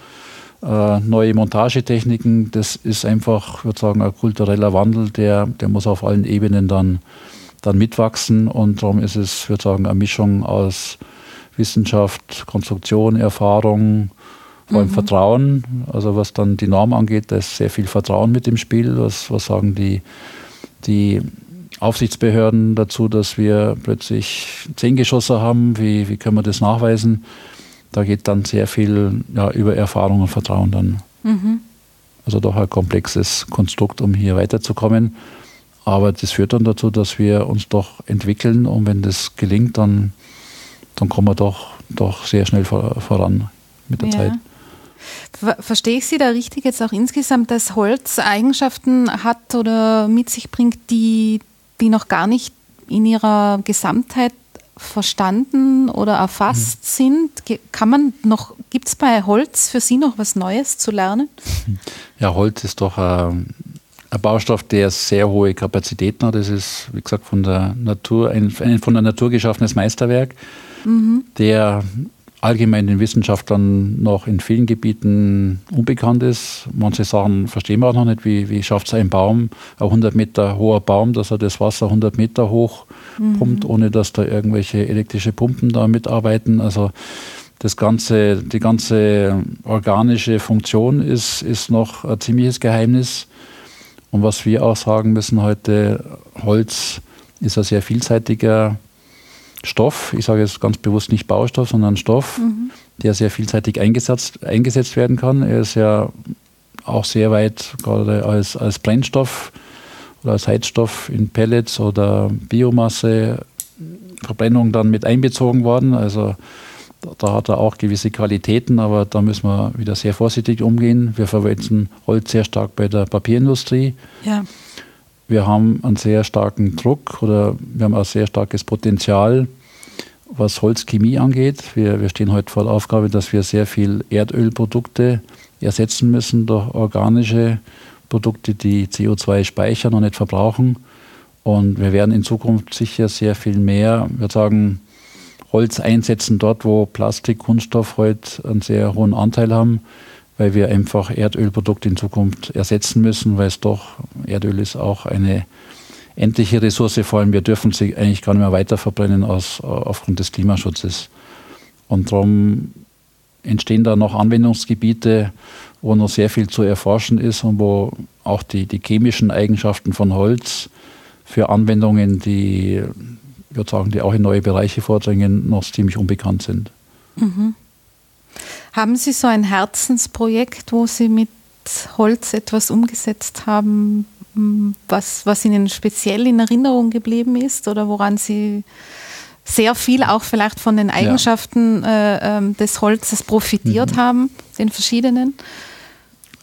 äh, neue Montagetechniken. Das ist einfach, ich würde sagen, ein kultureller Wandel, der, der muss auf allen Ebenen dann, dann mitwachsen. Und darum ist es, ich würde sagen, eine Mischung aus Wissenschaft, Konstruktion, Erfahrung, vor allem mhm. Vertrauen. Also was dann die Norm angeht, da ist sehr viel Vertrauen mit im Spiel. Was, was sagen die, die Aufsichtsbehörden dazu, dass wir plötzlich zehn Geschosse haben? Wie, wie können wir das nachweisen? Da geht dann sehr viel ja, über Erfahrung und Vertrauen dann. Mhm. Also doch ein komplexes Konstrukt, um hier weiterzukommen. Aber das führt dann dazu, dass wir uns doch entwickeln und wenn das gelingt, dann dann kommen wir doch, doch sehr schnell voran mit der ja. Zeit. Verstehe ich Sie da richtig jetzt auch insgesamt, dass Holz Eigenschaften hat oder mit sich bringt, die, die noch gar nicht in ihrer Gesamtheit verstanden oder erfasst mhm. sind? Kann man noch, gibt es bei Holz für Sie noch was Neues zu lernen? Ja, Holz ist doch ein, ein Baustoff, der sehr hohe Kapazitäten hat. Das ist, wie gesagt, von der Natur, ein, ein von der Natur geschaffenes Meisterwerk mhm. der allgemein den Wissenschaftlern noch in vielen Gebieten unbekannt ist. Manche Sachen verstehen wir auch noch nicht, wie, wie schafft es ein Baum, ein 100 Meter hoher Baum, dass er das Wasser 100 Meter hoch mhm. pumpt, ohne dass da irgendwelche elektrische Pumpen da mitarbeiten. Also das ganze, die ganze organische Funktion ist, ist noch ein ziemliches Geheimnis. Und was wir auch sagen müssen heute, Holz ist ein sehr vielseitiger Stoff, ich sage jetzt ganz bewusst nicht Baustoff, sondern Stoff, mhm. der sehr vielseitig eingesetzt, eingesetzt werden kann. Er ist ja auch sehr weit gerade als, als Brennstoff oder als Heizstoff in Pellets oder Biomasse Verbrennung dann mit einbezogen worden. Also da hat er auch gewisse Qualitäten, aber da müssen wir wieder sehr vorsichtig umgehen. Wir verwenden Holz sehr stark bei der Papierindustrie. Ja. Wir haben einen sehr starken Druck oder wir haben ein sehr starkes Potenzial was Holzchemie angeht. Wir, wir stehen heute vor der Aufgabe, dass wir sehr viel Erdölprodukte ersetzen müssen durch organische Produkte, die CO2 speichern und nicht verbrauchen. Und wir werden in Zukunft sicher sehr viel mehr, ich würde sagen, Holz einsetzen dort, wo Plastik, Kunststoff heute einen sehr hohen Anteil haben, weil wir einfach Erdölprodukte in Zukunft ersetzen müssen, weil es doch, Erdöl ist auch eine endliche Ressource, vor allem wir dürfen sie eigentlich gar nicht mehr weiter verbrennen aus, aufgrund des Klimaschutzes. Und darum entstehen da noch Anwendungsgebiete, wo noch sehr viel zu erforschen ist und wo auch die, die chemischen Eigenschaften von Holz für Anwendungen, die, ich würde sagen, die auch in neue Bereiche vordringen, noch ziemlich unbekannt sind. Mhm. Haben Sie so ein Herzensprojekt, wo Sie mit Holz etwas umgesetzt haben, was, was Ihnen speziell in Erinnerung geblieben ist oder woran Sie sehr viel auch vielleicht von den Eigenschaften ja. äh, ähm, des Holzes profitiert mhm. haben, den verschiedenen?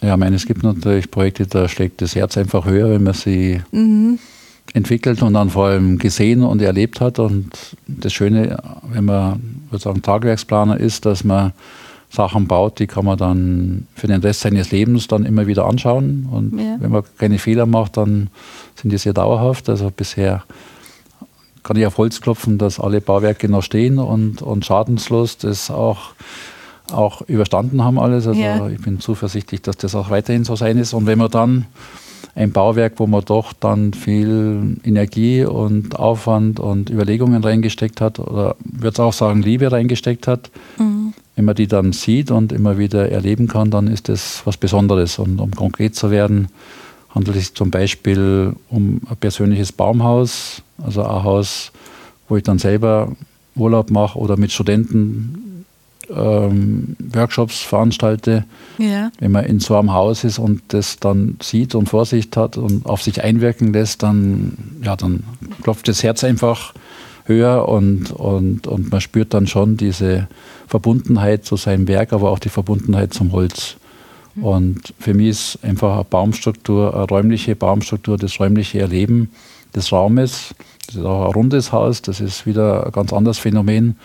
Ja, ich meine, es gibt natürlich Projekte, da schlägt das Herz einfach höher, wenn man sie mhm. entwickelt und dann vor allem gesehen und erlebt hat. Und das Schöne, wenn man sozusagen Tagewerksplaner ist, dass man Sachen baut, die kann man dann für den Rest seines Lebens dann immer wieder anschauen. Und ja. wenn man keine Fehler macht, dann sind die sehr dauerhaft. Also bisher kann ich auf Holz klopfen, dass alle Bauwerke noch stehen und, und schadenslos das auch, auch überstanden haben alles. Also ja. ich bin zuversichtlich, dass das auch weiterhin so sein ist. Und wenn man dann ein Bauwerk, wo man doch dann viel Energie und Aufwand und Überlegungen reingesteckt hat, oder würde auch sagen, Liebe reingesteckt hat, mhm. Wenn man die dann sieht und immer wieder erleben kann, dann ist das was Besonderes. Und um konkret zu werden, handelt es sich zum Beispiel um ein persönliches Baumhaus, also ein Haus, wo ich dann selber Urlaub mache oder mit Studenten ähm, Workshops veranstalte. Ja. Wenn man in so einem Haus ist und das dann sieht und Vorsicht hat und auf sich einwirken lässt, dann, ja, dann klopft das Herz einfach höher und, und, und man spürt dann schon diese Verbundenheit zu seinem Werk, aber auch die Verbundenheit zum Holz. Mhm. Und für mich ist einfach eine Baumstruktur, eine räumliche Baumstruktur, das räumliche Erleben des Raumes. Das ist auch ein rundes Haus, das ist wieder ein ganz anderes Phänomen.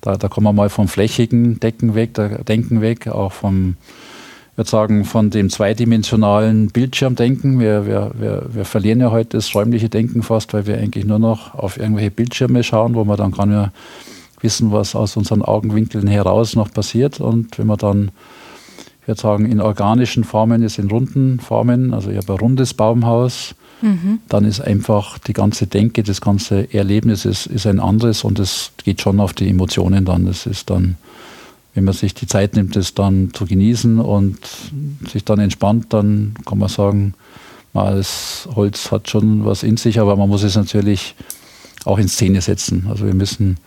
Da, da kommen wir mal vom flächigen Decken weg, Denken weg, auch vom, würde sagen, von dem zweidimensionalen Bildschirmdenken. Wir, wir, wir, wir verlieren ja heute das räumliche Denken fast, weil wir eigentlich nur noch auf irgendwelche Bildschirme schauen, wo man dann gar nicht mehr wissen, was aus unseren Augenwinkeln heraus noch passiert. Und wenn man dann ich würde sagen, in organischen Formen ist in runden Formen. Also ich habe ein rundes Baumhaus. Mhm. Dann ist einfach die ganze Denke, das ganze Erlebnis ist, ist ein anderes und es geht schon auf die Emotionen dann. Das ist dann, wenn man sich die Zeit nimmt, das dann zu genießen und sich dann entspannt, dann kann man sagen, das Holz hat schon was in sich, aber man muss es natürlich auch in Szene setzen. Also wir müssen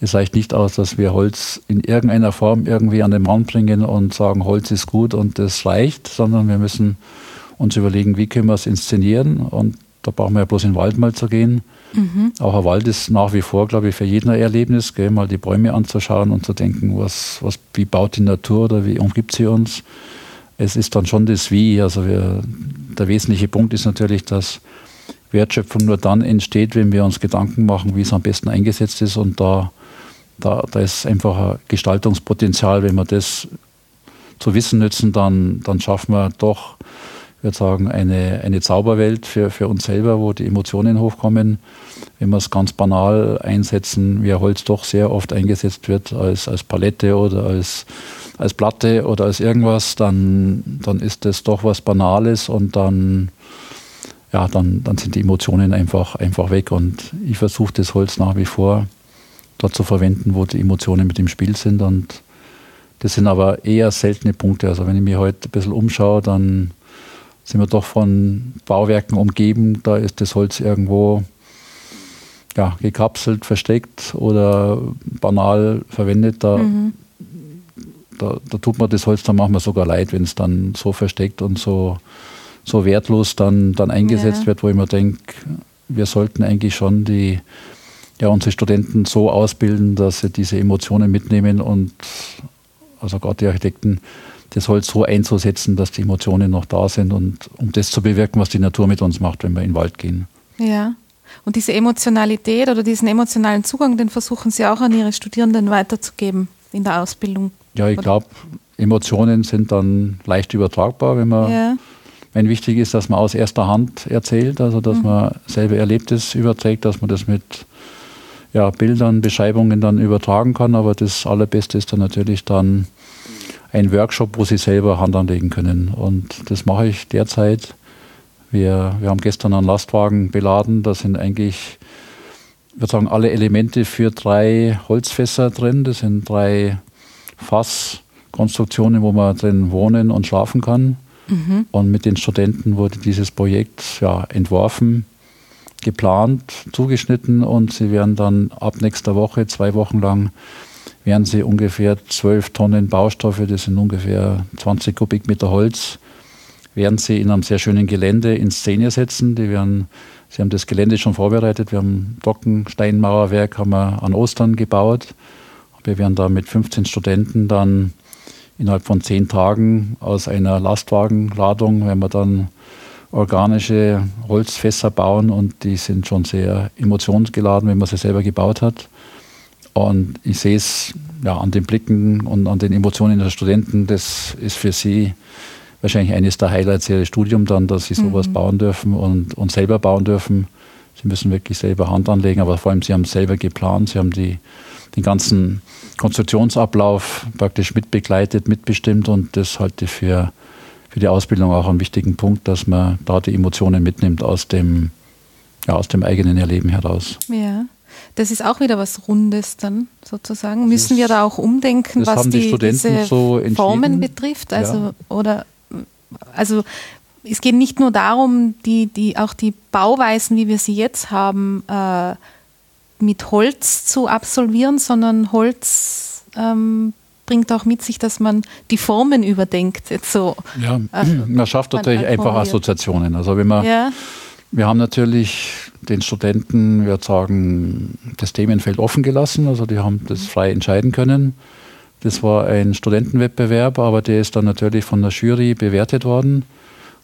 es reicht nicht aus, dass wir Holz in irgendeiner Form irgendwie an den Mann bringen und sagen, Holz ist gut und das reicht, sondern wir müssen uns überlegen, wie können wir es inszenieren. Und da brauchen wir ja bloß in den Wald mal zu gehen. Mhm. Auch ein Wald ist nach wie vor, glaube ich, für jeden ein Erlebnis, gell? mal die Bäume anzuschauen und zu denken, was, was, wie baut die Natur oder wie umgibt sie uns. Es ist dann schon das Wie. Also wir, der wesentliche Punkt ist natürlich, dass Wertschöpfung nur dann entsteht, wenn wir uns Gedanken machen, wie es am besten eingesetzt ist und da da, da ist einfach ein Gestaltungspotenzial. Wenn wir das zu wissen nützen, dann, dann schaffen wir doch, ich würde sagen, eine, eine Zauberwelt für, für uns selber, wo die Emotionen hochkommen. Wenn wir es ganz banal einsetzen, wie Holz doch sehr oft eingesetzt wird als, als Palette oder als, als Platte oder als irgendwas, dann, dann ist das doch was Banales und dann, ja, dann, dann sind die Emotionen einfach, einfach weg. Und ich versuche das Holz nach wie vor dort zu verwenden, wo die Emotionen mit im Spiel sind. Und das sind aber eher seltene Punkte. Also wenn ich mich heute ein bisschen umschaue, dann sind wir doch von Bauwerken umgeben. Da ist das Holz irgendwo ja, gekapselt, versteckt oder banal verwendet. Da, mhm. da, da, tut man das Holz dann manchmal sogar leid, wenn es dann so versteckt und so, so wertlos dann, dann eingesetzt ja. wird, wo ich mir denke, wir sollten eigentlich schon die ja, unsere Studenten so ausbilden, dass sie diese Emotionen mitnehmen und also gerade die Architekten das Holz so einzusetzen, dass die Emotionen noch da sind und um das zu bewirken, was die Natur mit uns macht, wenn wir in den Wald gehen. Ja. Und diese Emotionalität oder diesen emotionalen Zugang, den versuchen Sie auch an Ihre Studierenden weiterzugeben in der Ausbildung. Ja, ich glaube, Emotionen sind dann leicht übertragbar, wenn man, ja. wenn wichtig ist, dass man aus erster Hand erzählt, also dass mhm. man selber Erlebtes überträgt, dass man das mit ja, Bildern, Beschreibungen dann übertragen kann. Aber das Allerbeste ist dann natürlich dann ein Workshop, wo sie selber Hand anlegen können. Und das mache ich derzeit. Wir, wir haben gestern einen Lastwagen beladen. Da sind eigentlich, ich würde sagen, alle Elemente für drei Holzfässer drin. Das sind drei Fasskonstruktionen, wo man drin wohnen und schlafen kann. Mhm. Und mit den Studenten wurde dieses Projekt ja, entworfen, geplant, zugeschnitten und sie werden dann ab nächster Woche, zwei Wochen lang, werden sie ungefähr zwölf Tonnen Baustoffe, das sind ungefähr 20 Kubikmeter Holz, werden sie in einem sehr schönen Gelände in Szene setzen. Die werden, sie haben das Gelände schon vorbereitet. Wir haben Trockensteinmauerwerk haben wir an Ostern gebaut. Wir werden da mit 15 Studenten dann innerhalb von zehn Tagen aus einer Lastwagenladung, wenn wir dann organische Holzfässer bauen und die sind schon sehr emotionsgeladen, wenn man sie selber gebaut hat. Und ich sehe es ja, an den Blicken und an den Emotionen der Studenten, das ist für sie wahrscheinlich eines der Highlights ihres Studiums dann, dass sie sowas mhm. bauen dürfen und, und selber bauen dürfen. Sie müssen wirklich selber Hand anlegen, aber vor allem sie haben selber geplant, sie haben die, den ganzen Konstruktionsablauf praktisch mitbegleitet, mitbestimmt und das halte ich für für die Ausbildung auch einen wichtigen Punkt, dass man da die Emotionen mitnimmt aus dem, ja, aus dem eigenen Erleben heraus. Ja. Das ist auch wieder was Rundes dann sozusagen. Müssen wir da auch umdenken, was die, die diese so Formen betrifft? Also, ja. oder, also es geht nicht nur darum, die, die, auch die Bauweisen, wie wir sie jetzt haben, äh, mit Holz zu absolvieren, sondern Holz ähm, bringt auch mit sich, dass man die Formen überdenkt. Jetzt so, ja, äh, man schafft natürlich einfach Assoziationen. Also wenn man, ja. Wir haben natürlich den Studenten, wir sagen, das Themenfeld offen gelassen. Also die haben das frei entscheiden können. Das war ein Studentenwettbewerb, aber der ist dann natürlich von der Jury bewertet worden.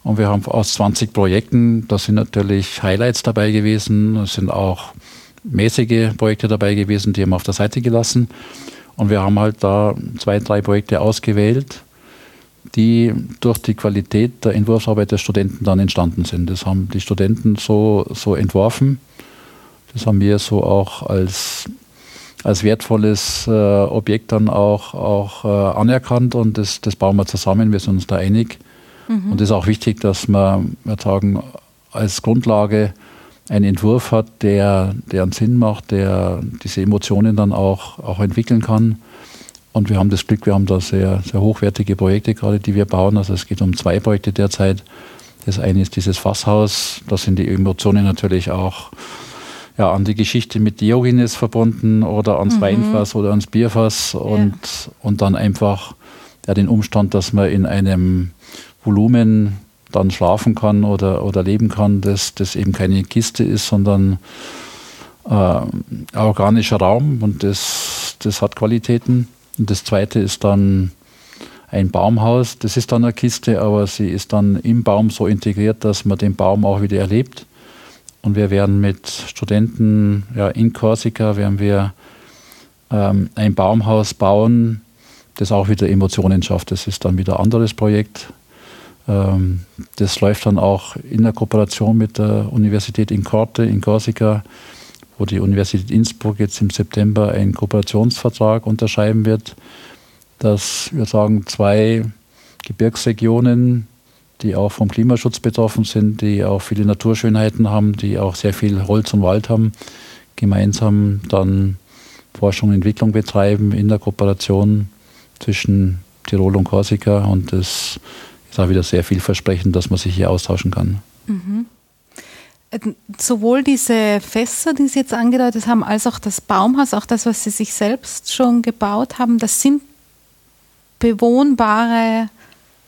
Und wir haben aus 20 Projekten, da sind natürlich Highlights dabei gewesen, es sind auch mäßige Projekte dabei gewesen, die haben wir auf der Seite gelassen. Und wir haben halt da zwei, drei Projekte ausgewählt, die durch die Qualität der Entwurfsarbeit der Studenten dann entstanden sind. Das haben die Studenten so, so entworfen. Das haben wir so auch als, als wertvolles äh, Objekt dann auch, auch äh, anerkannt und das, das bauen wir zusammen. Wir sind uns da einig. Mhm. Und es ist auch wichtig, dass wir, wir sagen, als Grundlage einen Entwurf hat, der, der einen Sinn macht, der diese Emotionen dann auch, auch entwickeln kann. Und wir haben das Glück, wir haben da sehr, sehr hochwertige Projekte gerade, die wir bauen. Also es geht um zwei Projekte derzeit. Das eine ist dieses Fasshaus. Da sind die Emotionen natürlich auch ja, an die Geschichte mit Diogenes verbunden oder ans mhm. Weinfass oder ans Bierfass und, ja. und dann einfach ja, den Umstand, dass man in einem Volumen dann schlafen kann oder, oder leben kann, dass das eben keine Kiste ist, sondern äh, organischer Raum und das, das hat Qualitäten. Und das zweite ist dann ein Baumhaus. Das ist dann eine Kiste, aber sie ist dann im Baum so integriert, dass man den Baum auch wieder erlebt. Und wir werden mit Studenten ja, in Korsika werden wir ähm, ein Baumhaus bauen, das auch wieder Emotionen schafft. Das ist dann wieder ein anderes Projekt. Ähm, das läuft dann auch in der Kooperation mit der Universität in Korte in Korsika, wo die Universität Innsbruck jetzt im September einen Kooperationsvertrag unterschreiben wird, dass wir sagen, zwei Gebirgsregionen, die auch vom Klimaschutz betroffen sind, die auch viele Naturschönheiten haben, die auch sehr viel Holz und Wald haben, gemeinsam dann Forschung und Entwicklung betreiben in der Kooperation zwischen Tirol und Korsika und das ist auch wieder sehr vielversprechend, dass man sich hier austauschen kann. Mhm. Äh, sowohl diese Fässer, die Sie jetzt angedeutet haben, als auch das Baumhaus, auch das, was Sie sich selbst schon gebaut haben, das sind bewohnbare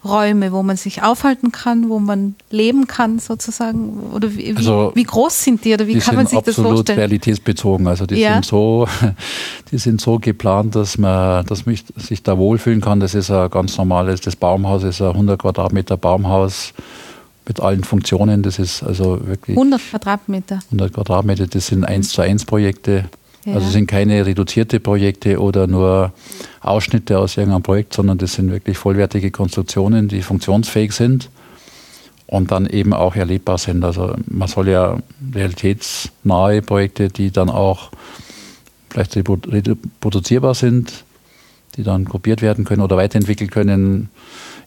Räume, wo man sich aufhalten kann, wo man leben kann sozusagen? Oder wie, also, wie groß sind die oder wie kann man sich das vorstellen? absolut realitätsbezogen. Also die, ja. sind so, die sind so geplant, dass man, dass man sich da wohlfühlen kann. Das ist ein ganz normales, das Baumhaus ist ein 100 Quadratmeter Baumhaus mit allen Funktionen. Das ist also wirklich. 100 Quadratmeter. 100 Quadratmeter, das sind 1 zu 1 Projekte. Ja. Also sind keine reduzierte Projekte oder nur Ausschnitte aus irgendeinem Projekt, sondern das sind wirklich vollwertige Konstruktionen, die funktionsfähig sind und dann eben auch erlebbar sind. Also man soll ja realitätsnahe Projekte, die dann auch vielleicht reproduzierbar sind, die dann kopiert werden können oder weiterentwickelt können,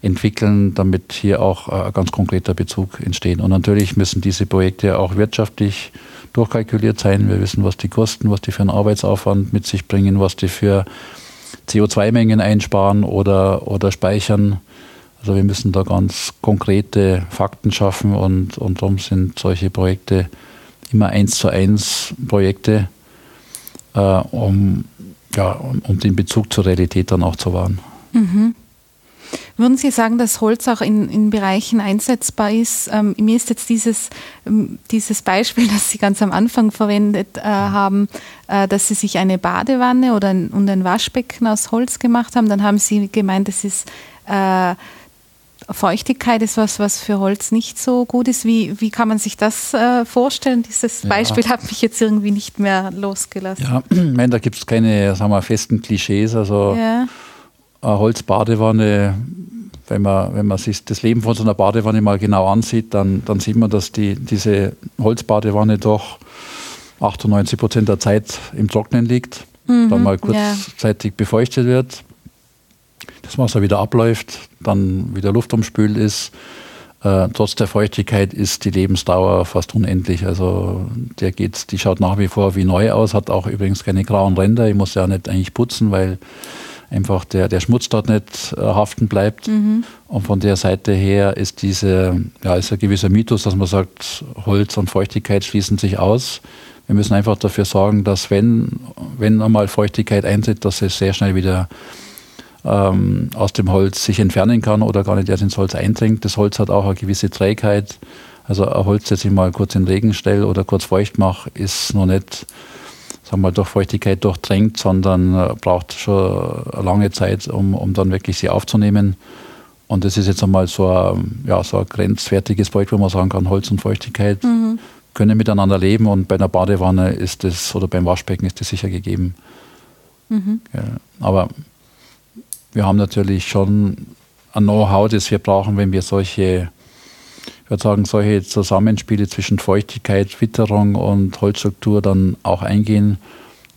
entwickeln, damit hier auch ein ganz konkreter Bezug entsteht. Und natürlich müssen diese Projekte auch wirtschaftlich durchkalkuliert sein. Wir wissen, was die kosten, was die für einen Arbeitsaufwand mit sich bringen, was die für CO2-Mengen einsparen oder, oder speichern. Also wir müssen da ganz konkrete Fakten schaffen und, und darum sind solche Projekte immer eins zu eins Projekte, äh, um, ja, um, um, den Bezug zur Realität dann auch zu wahren. Mhm. Würden Sie sagen, dass Holz auch in, in Bereichen einsetzbar ist? Ähm, mir ist jetzt dieses, ähm, dieses Beispiel, das Sie ganz am Anfang verwendet äh, haben, äh, dass Sie sich eine Badewanne oder ein, und ein Waschbecken aus Holz gemacht haben. Dann haben Sie gemeint, das ist äh, Feuchtigkeit ist was, was für Holz nicht so gut ist. Wie, wie kann man sich das äh, vorstellen? Dieses Beispiel ja. hat mich jetzt irgendwie nicht mehr losgelassen. Ja, ich meine, da gibt es keine sagen wir, festen Klischees. Also ja. Eine Holzbadewanne, wenn man, wenn man sich das Leben von so einer Badewanne mal genau ansieht, dann, dann sieht man, dass die, diese Holzbadewanne doch 98 Prozent der Zeit im Trocknen liegt, mhm, dann mal kurzzeitig ja. befeuchtet wird das Wasser wieder abläuft, dann wieder Luft umspült ist. Äh, trotz der Feuchtigkeit ist die Lebensdauer fast unendlich. Also der geht, die schaut nach wie vor wie neu aus, hat auch übrigens keine grauen Ränder. Ich muss ja nicht eigentlich putzen, weil einfach der, der Schmutz dort nicht äh, haften bleibt. Mhm. Und von der Seite her ist diese, ja, ist ein gewisser Mythos, dass man sagt, Holz und Feuchtigkeit schließen sich aus. Wir müssen einfach dafür sorgen, dass wenn, wenn einmal Feuchtigkeit eintritt, dass es sehr schnell wieder ähm, aus dem Holz sich entfernen kann oder gar nicht erst ins Holz eindringt. Das Holz hat auch eine gewisse Trägheit. Also ein Holz, das ich mal kurz in den Regen stelle oder kurz feucht mache, ist noch nicht sagen wir, durch Feuchtigkeit durchdrängt, sondern äh, braucht schon eine lange Zeit, um, um dann wirklich sie aufzunehmen. Und das ist jetzt einmal so ein, ja, so ein grenzwertiges Projekt, wo man sagen kann, Holz und Feuchtigkeit mhm. können miteinander leben und bei einer Badewanne ist das oder beim Waschbecken ist das sicher gegeben. Mhm. Ja, aber wir haben natürlich schon ein Know-how, das wir brauchen, wenn wir solche, würde sagen, solche Zusammenspiele zwischen Feuchtigkeit, Witterung und Holzstruktur dann auch eingehen,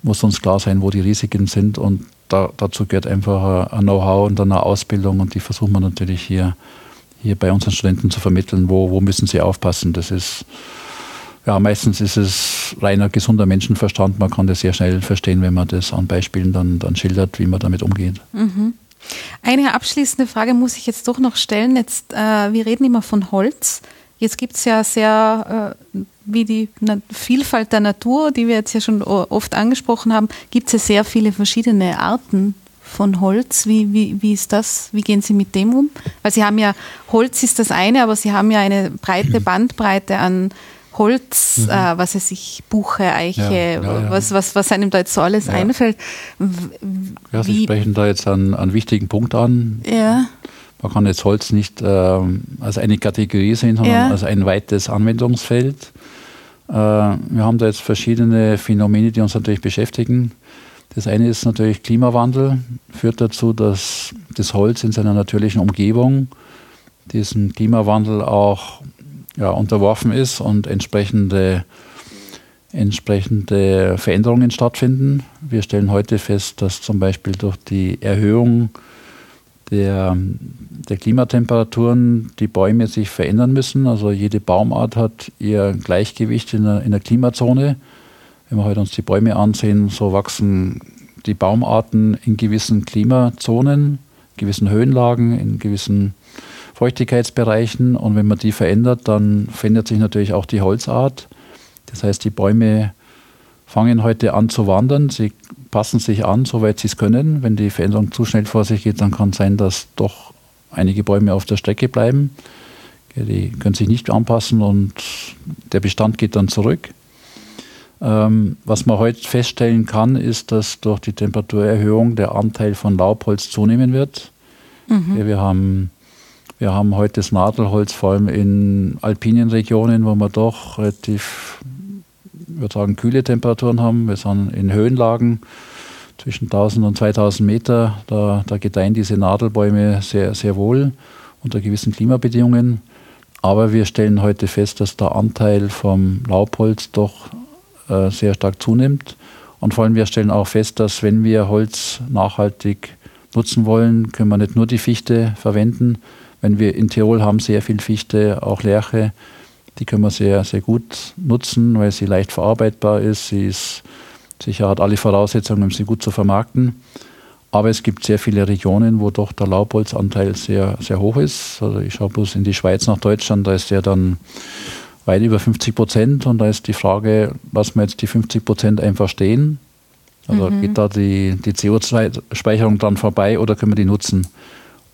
muss uns klar sein, wo die Risiken sind und da, dazu gehört einfach ein Know-how und eine Ausbildung und die versuchen wir natürlich hier, hier bei unseren Studenten zu vermitteln, wo, wo müssen sie aufpassen. Das ist, ja, meistens ist es reiner gesunder Menschenverstand. Man kann das sehr schnell verstehen, wenn man das an Beispielen dann, dann schildert, wie man damit umgeht. Mhm. Eine abschließende Frage muss ich jetzt doch noch stellen. Jetzt, äh, wir reden immer von Holz. Jetzt gibt es ja sehr, äh, wie die Na Vielfalt der Natur, die wir jetzt ja schon oft angesprochen haben, gibt es ja sehr viele verschiedene Arten von Holz. Wie, wie, wie ist das? Wie gehen Sie mit dem um? Weil Sie haben ja, Holz ist das eine, aber Sie haben ja eine breite Bandbreite an Holz, mhm. äh, was weiß ich, Buche, Eiche, ja, ja, Was, was, was einem da jetzt so alles einfällt. Ja, Sie sprechen da jetzt einen, einen wichtigen Punkt an. Ja. Man kann jetzt Holz nicht äh, als eine Kategorie sehen, sondern als ein weites Anwendungsfeld. Äh, wir haben da jetzt verschiedene Phänomene, die uns natürlich beschäftigen. Das eine ist natürlich Klimawandel, führt dazu, dass das Holz in seiner natürlichen Umgebung diesen Klimawandel auch ja, unterworfen ist und entsprechende, entsprechende Veränderungen stattfinden. Wir stellen heute fest, dass zum Beispiel durch die Erhöhung der, der Klimatemperaturen die Bäume sich verändern müssen. Also jede Baumart hat ihr Gleichgewicht in der, in der Klimazone. Wenn wir heute uns die Bäume ansehen, so wachsen die Baumarten in gewissen Klimazonen, gewissen Höhenlagen, in gewissen Feuchtigkeitsbereichen und wenn man die verändert, dann verändert sich natürlich auch die Holzart. Das heißt, die Bäume fangen heute an zu wandern, sie passen sich an, soweit sie es können. Wenn die Veränderung zu schnell vor sich geht, dann kann es sein, dass doch einige Bäume auf der Strecke bleiben. Die können sich nicht anpassen und der Bestand geht dann zurück. Ähm, was man heute feststellen kann, ist, dass durch die Temperaturerhöhung der Anteil von Laubholz zunehmen wird. Mhm. Wir haben Wir haben heute das Nadelholz vor allem in alpinen Regionen, wo wir doch relativ, würde sagen, kühle Temperaturen haben. Wir sind in Höhenlagen zwischen 1000 und 2000 Meter. Da, da gedeihen diese Nadelbäume sehr, sehr wohl unter gewissen Klimabedingungen. Aber wir stellen heute fest, dass der Anteil vom Laubholz doch äh, sehr stark zunimmt. Und vor allem wir stellen auch fest, dass wenn wir Holz nachhaltig nutzen wollen, können wir nicht nur die Fichte verwenden. Wenn wir in Tirol haben sehr viel Fichte, auch Lärche, die können wir sehr, sehr gut nutzen, weil sie leicht verarbeitbar ist. Sie ist sicher hat alle Voraussetzungen, um sie gut zu vermarkten. Aber es gibt sehr viele Regionen, wo doch der Laubholzanteil sehr, sehr hoch ist. Also ich schaue bloß in die Schweiz nach Deutschland, da ist der dann weit über 50 Prozent. Und da ist die Frage, lassen wir jetzt die 50 Prozent einfach stehen? Also mhm. geht da die, die CO2-Speicherung dann vorbei oder können wir die nutzen?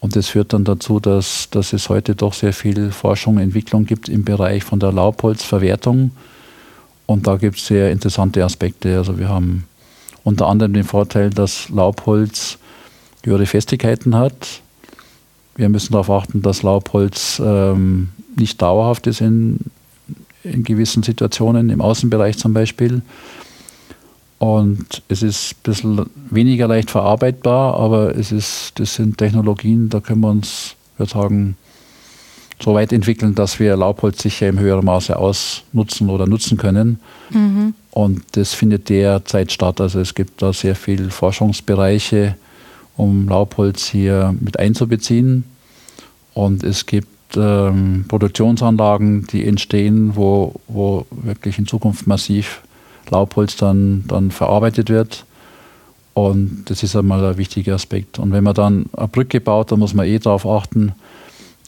Und das führt dann dazu, dass, dass es heute doch sehr viel Forschung und Entwicklung gibt im Bereich von der Laubholzverwertung. Und da gibt es sehr interessante Aspekte. Also wir haben unter anderem den Vorteil, dass Laubholz höhere Festigkeiten hat. Wir müssen darauf achten, dass Laubholz ähm, nicht dauerhaft ist in, in gewissen Situationen, im Außenbereich zum Beispiel. Und es ist ein bisschen weniger leicht verarbeitbar, aber es ist, das sind Technologien, da können wir uns, würde sagen, so weit entwickeln, dass wir Laubholz sicher im höheren Maße ausnutzen oder nutzen können. Mhm. Und das findet derzeit statt. Also es gibt da sehr viele Forschungsbereiche, um Laubholz hier mit einzubeziehen. Und es gibt ähm, Produktionsanlagen, die entstehen, wo, wo wirklich in Zukunft massiv Laubholz dann, dann verarbeitet wird. Und das ist einmal ein wichtiger Aspekt. Und wenn man dann eine Brücke baut, dann muss man eh darauf achten,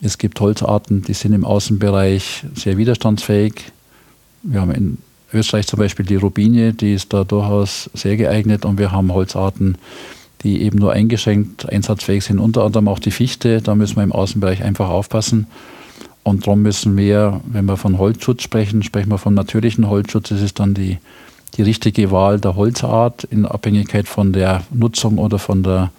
es gibt Holzarten, die sind im Außenbereich sehr widerstandsfähig. Wir haben in Österreich zum Beispiel die Rubinie, die ist da durchaus sehr geeignet. Und wir haben Holzarten, die eben nur eingeschränkt einsatzfähig sind, unter anderem auch die Fichte. Da müssen wir im Außenbereich einfach aufpassen. Und darum müssen wir, wenn wir von Holzschutz sprechen, sprechen wir von natürlichen Holzschutz. Das ist dann die die richtige Wahl der Holzart in Abhängigkeit von der Nutzung oder von der,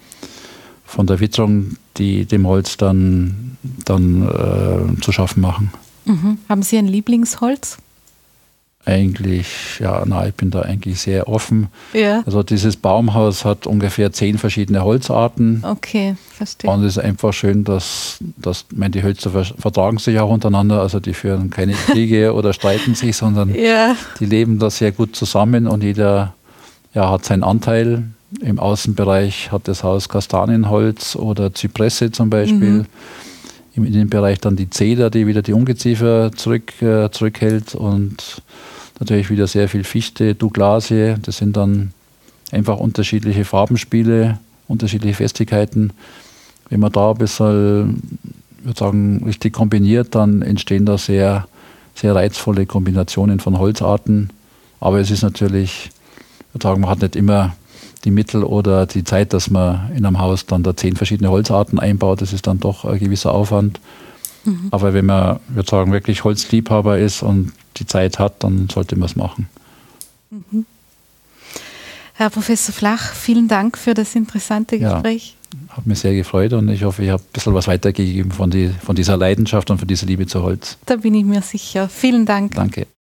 von der Witterung, die dem Holz dann, dann äh, zu schaffen machen. Mhm. Haben Sie ein Lieblingsholz? Eigentlich, ja, na, ich bin da eigentlich sehr offen. Ja. Also dieses Baumhaus hat ungefähr zehn verschiedene Holzarten. Okay, verstehe. Und es ist einfach schön, dass, dass meine, die Hölzer vertragen sich auch untereinander. Also die führen keine Kriege oder streiten sich, sondern ja. die leben da sehr gut zusammen und jeder ja, hat seinen Anteil. Im Außenbereich hat das Haus Kastanienholz oder Zypresse zum Beispiel. Mhm. Im Innenbereich dann die Zeder, die wieder die Ungeziefer zurück, äh, zurückhält und Natürlich wieder sehr viel Fichte, Douglasie. Das sind dann einfach unterschiedliche Farbenspiele, unterschiedliche Festigkeiten. Wenn man da ein bisschen, ich würde sagen, richtig kombiniert, dann entstehen da sehr, sehr reizvolle Kombinationen von Holzarten. Aber es ist natürlich, ich würde sagen, man hat nicht immer die Mittel oder die Zeit, dass man in einem Haus dann da zehn verschiedene Holzarten einbaut. Das ist dann doch ein gewisser Aufwand. Mhm. Aber wenn man, würde sagen, wirklich Holzliebhaber ist und die Zeit hat, dann sollte man es machen. Mhm. Herr Professor Flach, vielen Dank für das interessante Gespräch. Ja, hat mich sehr gefreut und ich hoffe, ich habe ein bisschen was weitergegeben von, die, von dieser Leidenschaft und von dieser Liebe zu Holz. Da bin ich mir sicher. Vielen Dank. Danke.